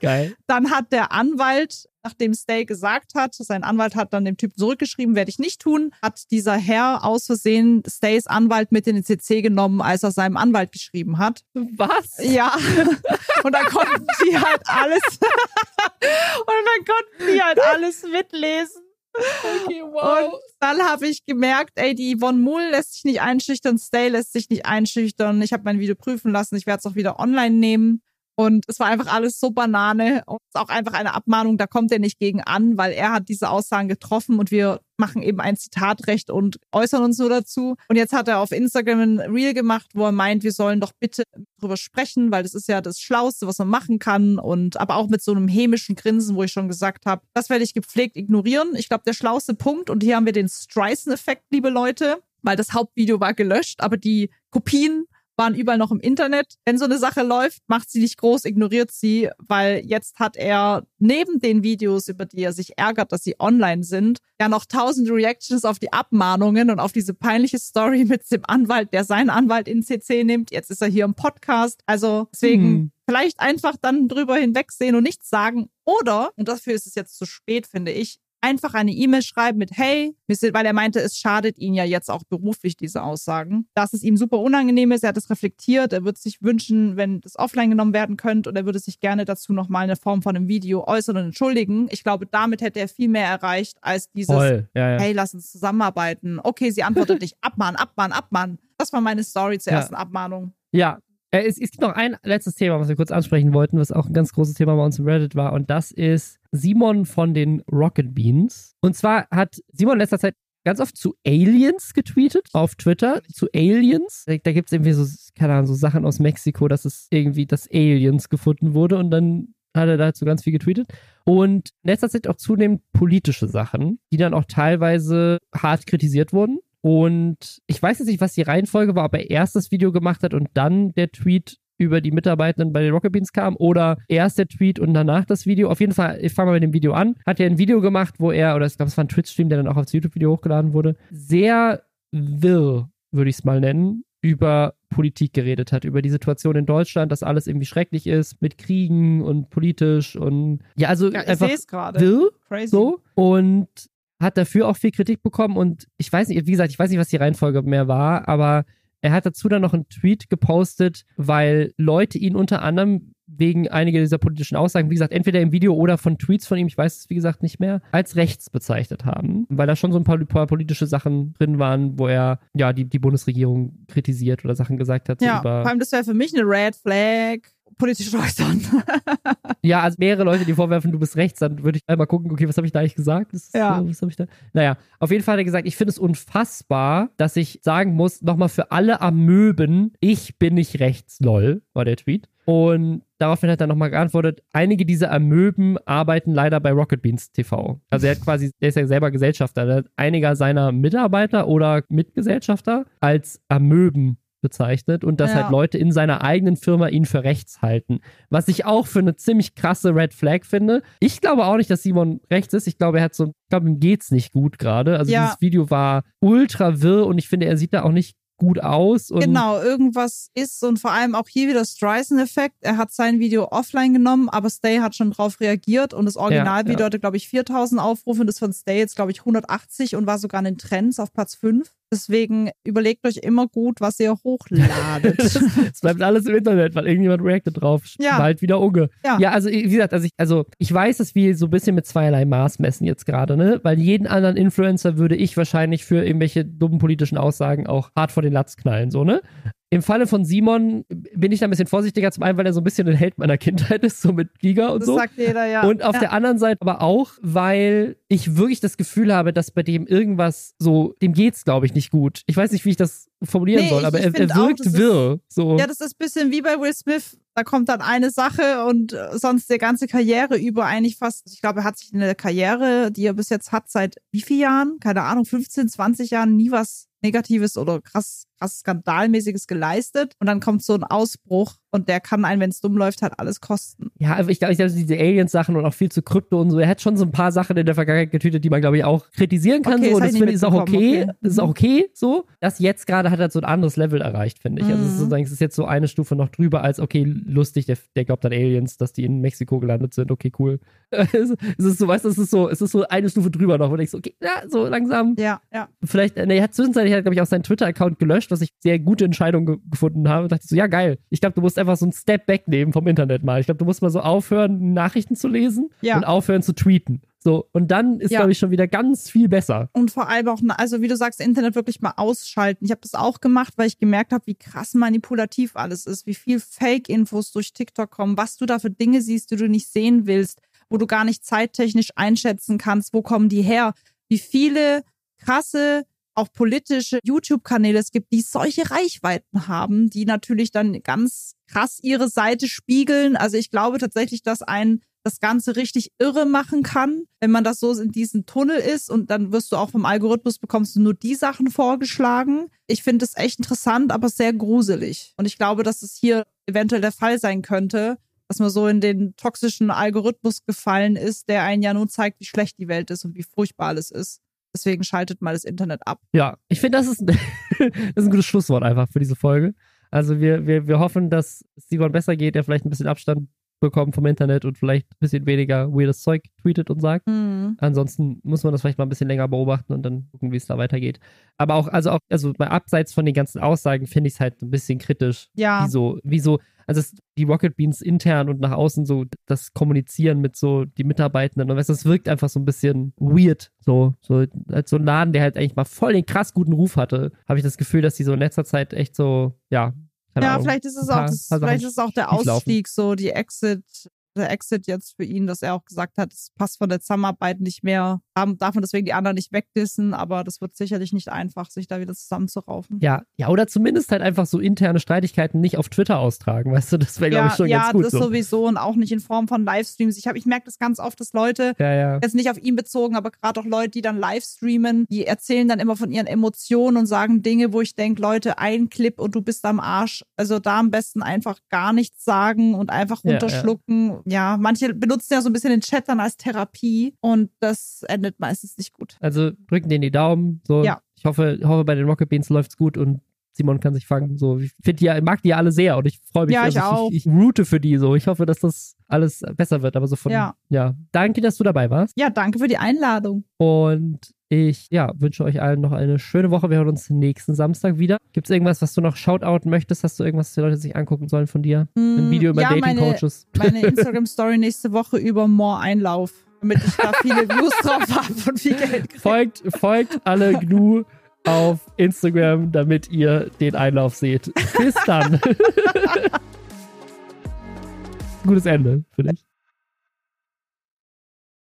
[LAUGHS] dann hat der Anwalt nachdem Stay gesagt hat, sein Anwalt hat dann dem Typ zurückgeschrieben, werde ich nicht tun, hat dieser Herr aus Versehen Stays Anwalt mit in den CC genommen, als er seinem Anwalt geschrieben hat. Was? Ja. Und dann konnten die halt alles, [LAUGHS] und dann konnten die halt alles mitlesen. Okay, wow. Und dann habe ich gemerkt, ey, die Yvonne Mull lässt sich nicht einschüchtern, Stay lässt sich nicht einschüchtern. Ich habe mein Video prüfen lassen, ich werde es auch wieder online nehmen. Und es war einfach alles so Banane und auch einfach eine Abmahnung, da kommt er nicht gegen an, weil er hat diese Aussagen getroffen und wir machen eben ein Zitatrecht und äußern uns nur dazu. Und jetzt hat er auf Instagram ein Reel gemacht, wo er meint, wir sollen doch bitte drüber sprechen, weil das ist ja das Schlauste, was man machen kann. Und aber auch mit so einem hämischen Grinsen, wo ich schon gesagt habe, das werde ich gepflegt ignorieren. Ich glaube, der schlauste Punkt, und hier haben wir den Streisand-Effekt, liebe Leute, weil das Hauptvideo war gelöscht, aber die Kopien waren überall noch im Internet. Wenn so eine Sache läuft, macht sie nicht groß, ignoriert sie, weil jetzt hat er neben den Videos, über die er sich ärgert, dass sie online sind, ja noch tausend Reactions auf die Abmahnungen und auf diese peinliche Story mit dem Anwalt, der seinen Anwalt in CC nimmt. Jetzt ist er hier im Podcast. Also deswegen hm. vielleicht einfach dann drüber hinwegsehen und nichts sagen. Oder, und dafür ist es jetzt zu spät, finde ich, einfach eine E-Mail schreiben mit Hey, weil er meinte, es schadet ihn ja jetzt auch beruflich, diese Aussagen. Dass es ihm super unangenehm ist, er hat es reflektiert, er würde sich wünschen, wenn das offline genommen werden könnte und er würde sich gerne dazu nochmal eine Form von einem Video äußern und entschuldigen. Ich glaube, damit hätte er viel mehr erreicht als dieses ja, ja. Hey, lass uns zusammenarbeiten. Okay, sie antwortet nicht, Abmahn, Abmahn, Abmahn. Das war meine Story zur ja. ersten Abmahnung. Ja, äh, es, es, gibt noch ein letztes Thema, was wir kurz ansprechen wollten, was auch ein ganz großes Thema bei uns im Reddit war. Und das ist Simon von den Rocket Beans. Und zwar hat Simon in letzter Zeit ganz oft zu Aliens getweetet auf Twitter. Zu Aliens. Da gibt es irgendwie so, keine Ahnung, so Sachen aus Mexiko, dass es irgendwie das Aliens gefunden wurde. Und dann hat er dazu ganz viel getweetet. Und in letzter Zeit auch zunehmend politische Sachen, die dann auch teilweise hart kritisiert wurden. Und ich weiß jetzt nicht, was die Reihenfolge war, ob er erst das Video gemacht hat und dann der Tweet über die Mitarbeitenden bei den Rocket Beans kam oder erst der Tweet und danach das Video. Auf jeden Fall, ich fange mal mit dem Video an. Hat er ein Video gemacht, wo er, oder ich glaube, es war ein Twitch-Stream, der dann auch aufs YouTube-Video hochgeladen wurde, sehr wirr, würde ich es mal nennen, über Politik geredet hat, über die Situation in Deutschland, dass alles irgendwie schrecklich ist mit Kriegen und politisch und ja, also ja, einfach wirr, Crazy. so und hat dafür auch viel Kritik bekommen und ich weiß nicht, wie gesagt, ich weiß nicht, was die Reihenfolge mehr war, aber er hat dazu dann noch einen Tweet gepostet, weil Leute ihn unter anderem wegen einiger dieser politischen Aussagen, wie gesagt, entweder im Video oder von Tweets von ihm, ich weiß es wie gesagt nicht mehr, als rechts bezeichnet haben, weil da schon so ein paar, paar politische Sachen drin waren, wo er ja die, die Bundesregierung kritisiert oder Sachen gesagt hat. Ja, über, vor allem das wäre für mich eine Red Flag politisch äußern. [LAUGHS] ja, also mehrere Leute, die vorwerfen, du bist rechts, dann würde ich einmal gucken, okay, was habe ich da eigentlich gesagt? Ist, ja. Was habe ich da? Naja, auf jeden Fall hat er gesagt, ich finde es unfassbar, dass ich sagen muss, nochmal für alle Amöben, ich bin nicht rechts, lol, war der Tweet. Und daraufhin hat er nochmal geantwortet, einige dieser Amöben arbeiten leider bei Rocket Beans TV. Also er hat quasi, er ist ja selber Gesellschafter, er hat einiger seiner Mitarbeiter oder Mitgesellschafter als Amöben bezeichnet und dass Ja. halt Leute in seiner eigenen Firma ihn für rechts halten. Was ich auch für eine ziemlich krasse Red Flag finde. Ich glaube auch nicht, dass Simon rechts ist. Ich glaube, er hat so, ich glaube, ihm geht's nicht gut gerade. Also Ja. dieses Video war ultra wirr und ich finde, er sieht da auch nicht gut aus. Genau, irgendwas ist und vor allem auch hier wieder Streisand-Effekt. Er hat sein Video offline genommen, aber Stay hat schon drauf reagiert und das Originalvideo ja. hatte, glaube ich, 4000 Aufrufe und das von Stay jetzt, glaube ich, 180 und war sogar in den Trends auf Platz 5. Deswegen überlegt euch immer gut, was ihr hochladet. [LAUGHS] Es bleibt alles im Internet, weil irgendjemand reactet drauf. Ja. Bald wieder Unge. Ja. ja, also wie gesagt, also ich, also ich weiß, dass wir so ein bisschen mit zweierlei Maß messen jetzt gerade, ne? Weil jeden anderen Influencer würde ich wahrscheinlich für irgendwelche dummen politischen Aussagen auch hart vor den Latz knallen, so, ne? Im Falle von Simon bin ich da ein bisschen vorsichtiger, zum einen, weil er so ein bisschen ein Held meiner Kindheit ist, so mit Giga und das so. sagt jeder, ja. Und auf ja. der anderen Seite aber auch, weil ich wirklich das Gefühl habe, dass bei dem irgendwas so, dem geht's, glaube ich, nicht gut. Ich weiß nicht, wie ich das formulieren Nee, soll, ich- aber ich er, er find auch, wirkt das ist- wirr. So. Ja, das ist ein bisschen wie bei Will Smith. Da kommt dann eine Sache und äh, sonst die ganze Karriere über eigentlich fast, ich glaube, er hat sich in der Karriere, die er bis jetzt hat, seit wie vielen Jahren? Keine Ahnung, 15, 20 Jahren nie was Negatives oder krass, krass Skandalmäßiges geleistet. Und dann kommt so ein Ausbruch und der kann einen, wenn es dumm läuft, halt alles kosten. Ja, aber ich glaube, ich glaube, diese Aliens-Sachen und auch viel zu Krypto und so, er hat schon so ein paar Sachen in der Vergangenheit getütet, die man, glaube ich, auch kritisieren kann. Okay, so, das und hab das ich finde ich ist auch okay. okay. Das ist auch okay, so. Das jetzt gerade hat er so ein anderes Level erreicht, finde ich. Also, es ist Mhm. sozusagen, es ist jetzt so eine Stufe noch drüber als, okay, lustig, der, der glaubt an Aliens, dass die in Mexiko gelandet sind, okay, cool. [LAUGHS] es ist so, weißt du, es ist so, es ist so eine Stufe drüber noch, wo du denkst, okay, ja, so langsam. Ja, ja. Vielleicht, ne, er hat zwischenzeitlich, glaube ich, auch seinen Twitter-Account gelöscht, was ich sehr gute Entscheidung ge gefunden habe. Dachte so, ja, geil. Ich glaube, du musst einfach so einen Step back nehmen vom Internet mal. Ich glaube, du musst mal so aufhören, Nachrichten zu lesen Ja. und aufhören zu tweeten. So, und dann ist, Ja. glaube ich, schon wieder ganz viel besser. Und vor allem auch, also wie du sagst, Internet wirklich mal ausschalten. Ich habe das auch gemacht, weil ich gemerkt habe, wie krass manipulativ alles ist, wie viel Fake-Infos durch TikTok kommen, was du da für Dinge siehst, die du nicht sehen willst, wo du gar nicht zeittechnisch einschätzen kannst, wo kommen die her, wie viele krasse, auch politische YouTube-Kanäle es gibt, die solche Reichweiten haben, die natürlich dann ganz krass ihre Seite spiegeln. Also ich glaube tatsächlich, dass ein das Ganze richtig irre machen kann, wenn man das so in diesem Tunnel ist und dann wirst du auch vom Algorithmus bekommst du nur die Sachen vorgeschlagen. Ich finde es echt interessant, aber sehr gruselig. Und ich glaube, dass es hier eventuell der Fall sein könnte, dass man so in den toxischen Algorithmus gefallen ist, der einen ja nun zeigt, wie schlecht die Welt ist und wie furchtbar alles ist. Deswegen schaltet mal das Internet ab. Ja, ich finde, das ist, [LAUGHS] das ist ein gutes Schlusswort einfach für diese Folge. Also wir, wir, wir hoffen, dass es Simon besser geht, der vielleicht ein bisschen Abstand bekommt vom Internet und vielleicht ein bisschen weniger weirdes Zeug tweetet und sagt. Mhm. Ansonsten muss man das vielleicht mal ein bisschen länger beobachten und dann gucken, wie es da weitergeht. Aber auch, also auch, also mal abseits von den ganzen Aussagen finde ich es halt ein bisschen kritisch. Ja. Wieso, wieso, also es, die Rocket Beans intern und nach außen so das Kommunizieren mit so die Mitarbeitenden und weißt, das wirkt einfach so ein bisschen weird. So, so als so ein Laden, der halt eigentlich mal voll den krass guten Ruf hatte, habe ich das Gefühl, dass die so in letzter Zeit echt so, ja. Keine Ja, Ahnung, vielleicht ist es auch, das, vielleicht ist es auch der. Ausstieg, so die Exit, der Exit jetzt für ihn, dass er auch gesagt hat, es passt von der Zusammenarbeit nicht mehr. Darf man deswegen die anderen nicht wegdissen, aber das wird sicherlich nicht einfach, sich da wieder zusammenzuraufen. Ja, ja, oder zumindest halt einfach so interne Streitigkeiten nicht auf Twitter austragen, weißt du, das wäre, glaube ja, ich, schon ja ganz gut. das so. sowieso und auch nicht in Form von Livestreams. Ich, hab- ich merke das ganz oft, dass Leute, Ja, ja. jetzt nicht auf ihn bezogen, aber gerade auch Leute, die dann Livestreamen, die erzählen dann immer von ihren Emotionen und sagen Dinge, wo ich denke, Leute, ein Clip und du bist am Arsch. Also da am besten einfach gar nichts sagen und einfach Ja, ja. runterschlucken. Ja, manche benutzen ja so ein bisschen den Chat dann als Therapie und das endet meistens nicht gut. Also drücken denen die Daumen. So. Ja. Ich hoffe, hoffe, bei den Rocket Beans läuft's gut und Simon kann sich fangen. So, ich finde die, mag die ja alle sehr und ich freue mich. Ja, ich also auch. Ich, ich route für die so. Ich hoffe, dass das alles besser wird. Aber so von, Ja. ja. Danke, dass du dabei warst. Ja, danke für die Einladung. Und ich, ja, wünsche euch allen noch eine schöne Woche. Wir hören uns nächsten Samstag wieder. Gibt es irgendwas, was du noch shoutouten möchtest? Hast du irgendwas, was die Leute sich angucken sollen von dir? Ein Video über ja, meine, Dating-Coaches? meine [LAUGHS] Instagram-Story nächste Woche über More Einlauf, damit ich da viele Views drauf habe und viel Geld kriege. Folgt, folgt alle Gnu auf Instagram, damit ihr den Einlauf seht. Bis dann. [LAUGHS] Gutes Ende für dich.